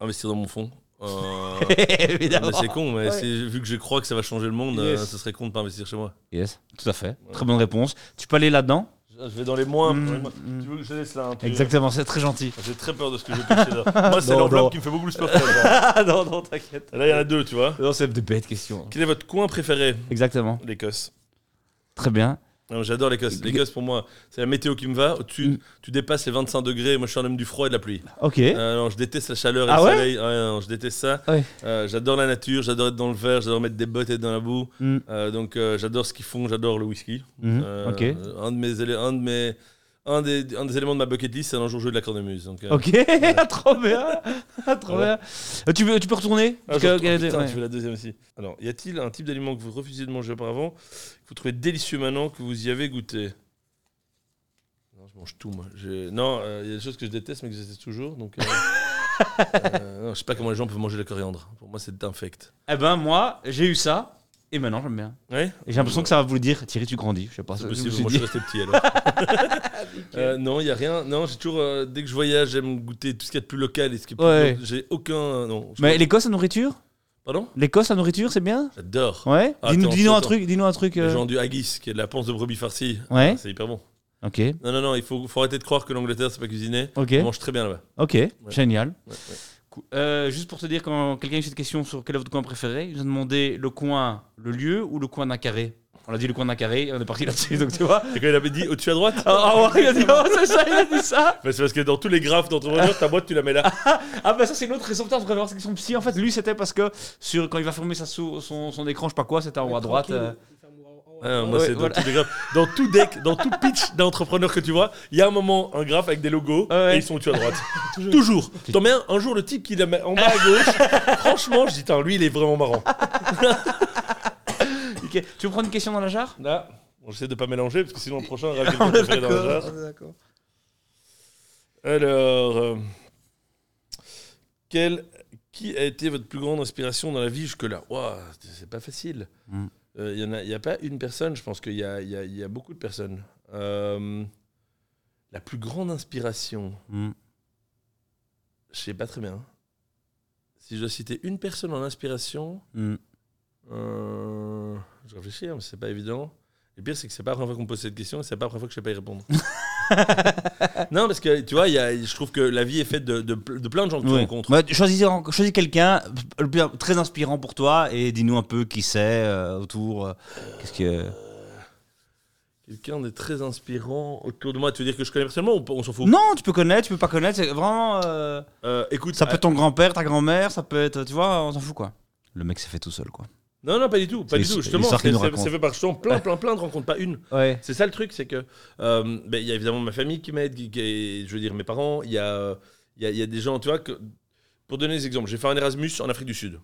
D: Investir dans mon fonds. Euh,
B: Évidemment.
D: mais c'est con, mais
B: Ouais.
D: c'est- vu que je crois que ça va changer le monde,
B: Yes.
D: ce serait con de pas investir chez moi.
B: Yes, tout à fait. Très bonne réponse. Tu peux aller là-dedans?
D: Je vais dans les moins.
B: Mm,
D: dans les moins.
B: mm.
D: Tu veux que je laisse là un peu
B: Exactement, c'est très gentil.
D: J'ai très peur de ce que je vais pêcher là. Moi, c'est l'enveloppe qui me fait beaucoup plus peur que
B: Ah non, non, t'inquiète.
D: Là, il y en a deux, tu vois.
B: Non, c'est des bêtes questions.
D: Quel est votre coin préféré?
B: Exactement.
D: L'Écosse.
B: Très bien.
D: J'adore l'Écosse. L'Écosse, pour moi, c'est la météo qui me va. Tu,
B: Mm.
D: tu dépasses les 25 degrés. Moi, je suis un homme du froid et de la pluie.
B: Ok.
D: Euh, non, je déteste la chaleur et
B: Ah
D: le
B: ouais
D: soleil. Ouais, non, je déteste ça.
B: Ouais.
D: Euh, j'adore la nature, j'adore être dans le verre, j'adore mettre des bottes et être dans la boue.
B: Mm.
D: Euh, donc, euh, j'adore ce qu'ils font, j'adore le whisky. Euh,
B: Ok.
D: Un, de mes, un, de mes, un, des, un des éléments de ma bucket list, c'est un jour jouer de la cornemuse. Donc,
B: Ok, trop bien. trop
D: Voilà.
B: bien. Tu, veux, tu peux retourner
D: Ah,
B: que-
D: retourne-
B: ouais.
D: putain, tu veux la deuxième aussi. Alors, y a-t-il un type d'aliment que vous refusez de manger auparavant, vous trouvez délicieux maintenant, que vous y avez goûté Non, je mange tout, moi. Non, il y a des choses que je déteste, mais que je déteste toujours. Donc, euh, euh, non, je sais pas comment les gens peuvent manger la coriandre. Pour moi, c'est infect.
B: Eh ben, moi, j'ai eu ça. Et maintenant, j'aime bien.
D: Ouais
B: Et j'ai l'impression que ça va vous le dire. Thierry, tu grandis. Je sais pas.
D: C'est possible, moi
B: dit.
D: je suis resté petit alors. Euh, non, il y a rien. Non, j'ai toujours. euh, dès que je voyage, j'aime goûter tout ce qu'il y a de plus local et ce qui est plus.
B: Ouais.
D: J'ai aucun. Non. je-
B: Mais l'Écosse, la nourriture?
D: Pardon
B: L'Écosse, la nourriture, c'est bien
D: J'adore.
B: Ouais.
D: Attends,
B: Dis-nous dis-nous un truc. Dis-nous un truc.
D: Les
B: euh,
D: gens du haggis, qui est de la panse de brebis farcie.
B: Ouais.
D: C'est hyper bon.
B: Ok.
D: Non, non, non, il faut, faut arrêter de croire que l'Angleterre, c'est pas cuisiner.
B: Ok.
D: On mange très bien là-bas.
B: Ok. Génial.
D: Ouais, ouais.
B: Cool. Euh, juste pour te dire, quand quelqu'un a eu cette question sur quel est votre coin préféré, il nous a demandé le coin, le lieu ou le coin d'un carré. On a dit le coin d'un carré et on est parti là-dessus, donc tu vois.
D: Et quand il avait dit au-dessus à droite
B: Ah ah ouais, il a dit, oh, c'est ça, il a dit ça.
D: bah, C'est parce que dans tous les graphes d'entrepreneur, ta boîte, tu la mets là.
B: Ah bah ça c'est une autre raison, devrait voir cette question psy. En fait, lui c'était parce que sur, quand il va fermer sa sou- son, son écran, je sais pas quoi, c'était en haut à droite. euh.
D: Ah, moi,
B: Ouais,
D: c'est dans
B: voilà.
D: tous les graphes. Dans tout deck, dans tout pitch d'entrepreneur que tu vois, il y a un moment, un graphe avec des logos
B: ouais.
D: et ils sont au-dessus à droite. Toujours. T'en mets un, un jour, le type qui la met en bas à gauche. franchement, je dis, lui, il est vraiment marrant.
B: Tu veux prendre une question dans la jarre?
D: Là, on essaie de pas mélanger parce que sinon, le prochain, on aura quelqu'un préféré dans la jarre.
B: D'accord.
D: Alors, euh, quel, qui a été votre plus grande inspiration dans la vie jusque-là? Ouah, C'est pas facile.
B: Mm.
D: Il n'y a, y a pas une personne, je pense qu'il y a, y a- y a beaucoup de personnes. Euh, la plus grande inspiration,
B: Hmm.
D: je sais pas très bien. Si je dois citer une personne en inspiration,
B: Hmm.
D: euh, je réfléchis, hein, mais c'est pas évident. Le pire, c'est que c'est pas la première fois qu'on me pose cette question et c'est pas la première fois que je sais pas y répondre. non, parce que tu vois, il y a, je trouve que la vie est faite de, de, de plein de gens que tu rencontres.
B: Ouais, choisis, choisis quelqu'un très inspirant pour toi et dis-nous un peu qui c'est euh, autour. euh, Qu'est-ce que.
D: Quelqu'un de très inspirant autour de moi. Tu veux dire que je connais personnellement ou on s'en fout?
B: Non, tu peux connaître, tu peux pas connaître. C'est vraiment. Euh,
D: Écoute,
B: Ça peut être ton grand-père, ta grand-mère, ça peut être. Tu vois, on s'en fout quoi. Le mec s'est fait tout seul quoi.
D: Non, non, pas du tout. Pas du tout. Justement, c'est fait par justement plein, plein, plein de rencontres, pas une.
B: Ouais.
D: C'est ça le truc, c'est que euh, ben, il y a évidemment ma famille qui m'aide, je veux dire mes parents. Il y a, il y, a, y a des gens, tu vois, que, pour donner des exemples, j'ai fait un Erasmus en Afrique du Sud.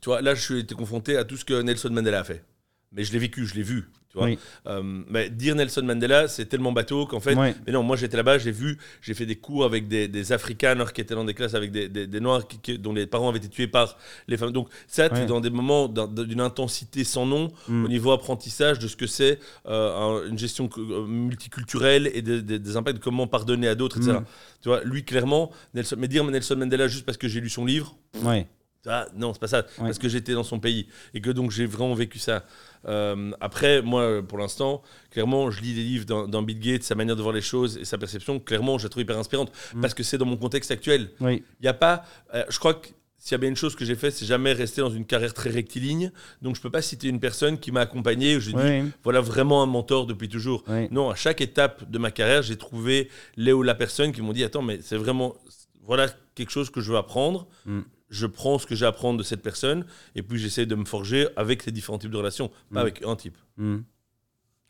D: Tu vois, là, je suis été confronté à tout ce que Nelson Mandela a fait. Mais je l'ai vécu, je l'ai vu. Tu vois.
B: Oui.
D: Euh, mais dire Nelson Mandela, c'est tellement bateau qu'en fait, mais non, moi j'étais là-bas, j'ai vu, j'ai fait des cours avec des, des Afrikaners qui étaient dans des classes avec des, des- des Noirs qui- qui- dont les parents avaient été tués par les femmes. Donc ça, tu es
B: Ouais.
D: dans des moments d'un- d'une intensité sans nom
B: Mm.
D: au niveau apprentissage de ce que c'est euh, un- une gestion euh, multiculturelle et des- impacts de comment pardonner à d'autres, etc.
B: Mm.
D: Tu vois, lui clairement, Nelson, mais dire Nelson Mandela juste parce que j'ai lu son livre,
B: Ouais.
D: Ah, non, c'est pas ça.
B: Ouais.
D: Parce que j'étais dans son pays et que donc j'ai vraiment vécu ça. Euh, après, moi, pour l'instant, clairement, je lis des livres d'un Bill Gates, sa manière de voir les choses et sa perception. Clairement, je la trouve hyper inspirante
B: Mm.
D: parce que c'est dans mon contexte actuel.
B: Oui.
D: Il y a pas. euh, je crois que s'il y a bien une chose que j'ai fait, c'est jamais rester dans une carrière très rectiligne. Donc, je peux pas citer une personne qui m'a accompagné où j'ai dit
B: Oui.
D: voilà vraiment un mentor depuis toujours.
B: Oui.
D: Non, à chaque étape de ma carrière, j'ai trouvé les ou la personne qui m'ont dit Attends, mais c'est vraiment. Voilà quelque chose que je veux apprendre.
B: Mm.
D: Je prends ce que j'ai à apprendre de cette personne et puis j'essaie de me forger avec ces différents types de relations, pas
B: Mm.
D: avec un type.
B: Hmm.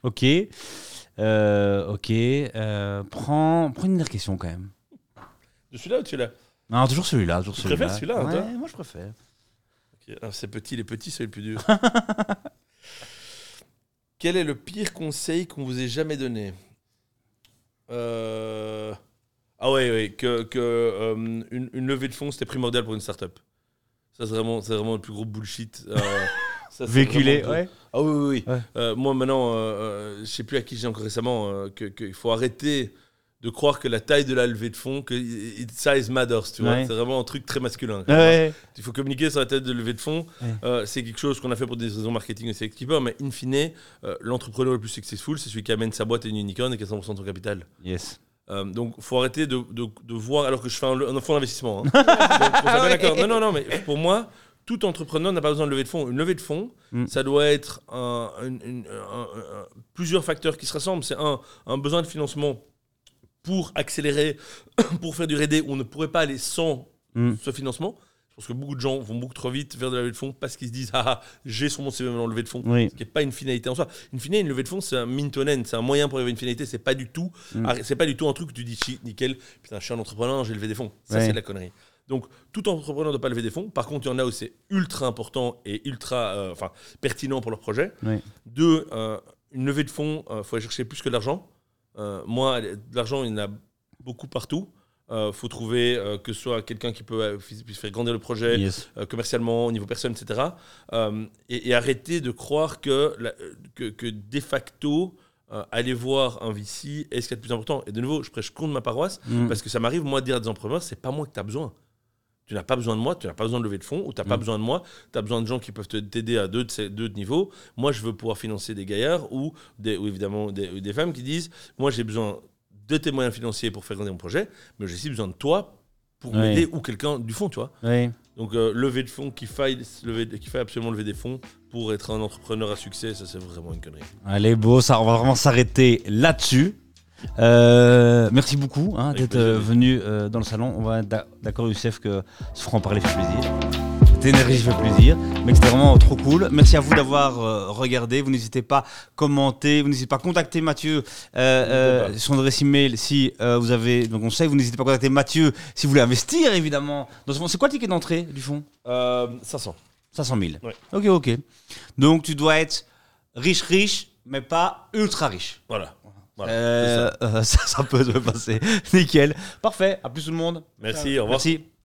B: Ok. Euh, ok. Euh, prends, prends une dernière question quand même.
D: De celui-là ou de celui-là?
B: Non, toujours celui-là. Toujours
D: Tu
B: celui-là.
D: préfères celui-là, hein,
B: Ouais,
D: toi
B: moi je préfère.
D: Ah, C'est petit, les petits, c'est le plus dur. Quel est le pire conseil qu'on vous ait jamais donné? Euh, Ah ouais, ouais, que, que euh, une, une levée de fonds c'était primordial pour une startup. Ça c'est vraiment, c'est vraiment le plus gros bullshit. euh, ça,
B: Véhiculé, ouais.
D: Ah oui, oui, oui.
B: Ouais.
D: Euh, moi maintenant, euh, je sais plus à qui j'ai encore récemment que qu'il faut arrêter de croire que la taille de la levée de fonds, que it- size matters, tu vois.
B: Ouais.
D: C'est vraiment un truc très masculin.
B: Ouais.
D: Il faut communiquer sur la tête de levée de fonds.
B: Ouais.
D: Euh, c'est quelque chose qu'on a fait pour des raisons marketing avec Skipper, mais in fine, euh, l'entrepreneur le plus successful, c'est celui qui amène sa boîte à une unicorn et qui a 100% de son capital.
B: Yes.
D: Euh, donc, faut arrêter de, de- de voir, alors que je fais un, un fonds d'investissement. hein. Non, non, non, mais pour moi, tout entrepreneur n'a pas besoin de levée de fonds. Une levée de fonds,
B: Mm.
D: ça doit être un- une- une- un- un- plusieurs facteurs qui se rassemblent. C'est un, un besoin de financement pour accélérer, pour faire du RD, on ne pourrait pas aller sans
B: Mm.
D: ce financement. Pense que beaucoup de gens vont beaucoup trop vite vers de la levée de fonds parce qu'ils se disent Ah, ah, j'ai sur mon CV maintenant levée de fonds.
B: Oui.
D: Ce qui n'est pas une finalité en soi. Une finalité, une levée de fonds, c'est un mean to an end, c'est un moyen pour arriver à une finalité. C'est pas du tout,
B: Mm.
D: c'est pas du tout un truc que tu dis nickel. Putain, je suis un entrepreneur, j'ai levé des fonds. Ça,
B: Ouais.
D: c'est de la connerie. Donc, tout entrepreneur ne doit pas lever des fonds. Par contre, il y en a où c'est ultra important et ultra, euh, enfin, pertinent pour leur projet.
B: Oui.
D: Deux, euh, une levée de fonds, il faut aller chercher plus que de l'argent. Euh, moi, de l'argent, il y en a beaucoup partout. Il faut trouver euh, que ce soit quelqu'un qui peut euh, puisse faire grandir le projet,
B: Yes.
D: euh, commercialement, au niveau personne, etc. Euh, et, et arrêter de croire que, la- euh, que, que de facto, euh, aller voir un VC est ce qu'il y a de plus important. Et de nouveau, je prêche contre ma paroisse,
B: Mm.
D: parce que ça m'arrive, moi, de dire à des entrepreneurs, c'est pas moi que tu as besoin. Tu n'as pas besoin de moi, tu n'as pas besoin de lever de fonds, ou tu n'as pas
B: Mm.
D: besoin de moi, tu as besoin de gens qui peuvent t'aider à deux de, ces, deux de niveaux. Moi, je veux pouvoir financer des gaillards ou, des, ou évidemment des femmes qui disent Moi, j'ai besoin de tes moyens financiers pour faire grandir mon projet, mais j'ai aussi besoin de toi pour m'aider ou quelqu'un du fond, tu vois.
B: Oui.
D: Donc, euh, lever de fonds, qu'il faille, lever, qu'il faille absolument lever des fonds pour être un entrepreneur à succès, ça, c'est vraiment une connerie.
B: Allez, beau, ça, on va vraiment s'arrêter là-dessus. Euh, merci beaucoup hein, d'être venu euh, dans le salon. On va d'accord, Youssef, que se en parler fait plaisir. Cette énergie fait plaisir. Mais c'était vraiment trop cool. Merci à vous d'avoir euh, regardé. Vous n'hésitez pas à commenter. Vous n'hésitez pas à contacter Mathieu euh, euh, son adresse email si euh, vous avez nos conseils. Vous n'hésitez pas à contacter Mathieu si vous voulez investir, évidemment. Dans. C'est quoi le ticket d'entrée du fonds
D: Euh, 500.
B: 500 000.
D: Ouais.
B: Ok, ok. Donc tu dois être riche, riche, mais pas ultra riche.
D: Voilà. Voilà,
B: Euh, euh, ça, ça peut se passer. Nickel. Parfait. À plus tout le monde.
D: Merci, au revoir.
B: Merci.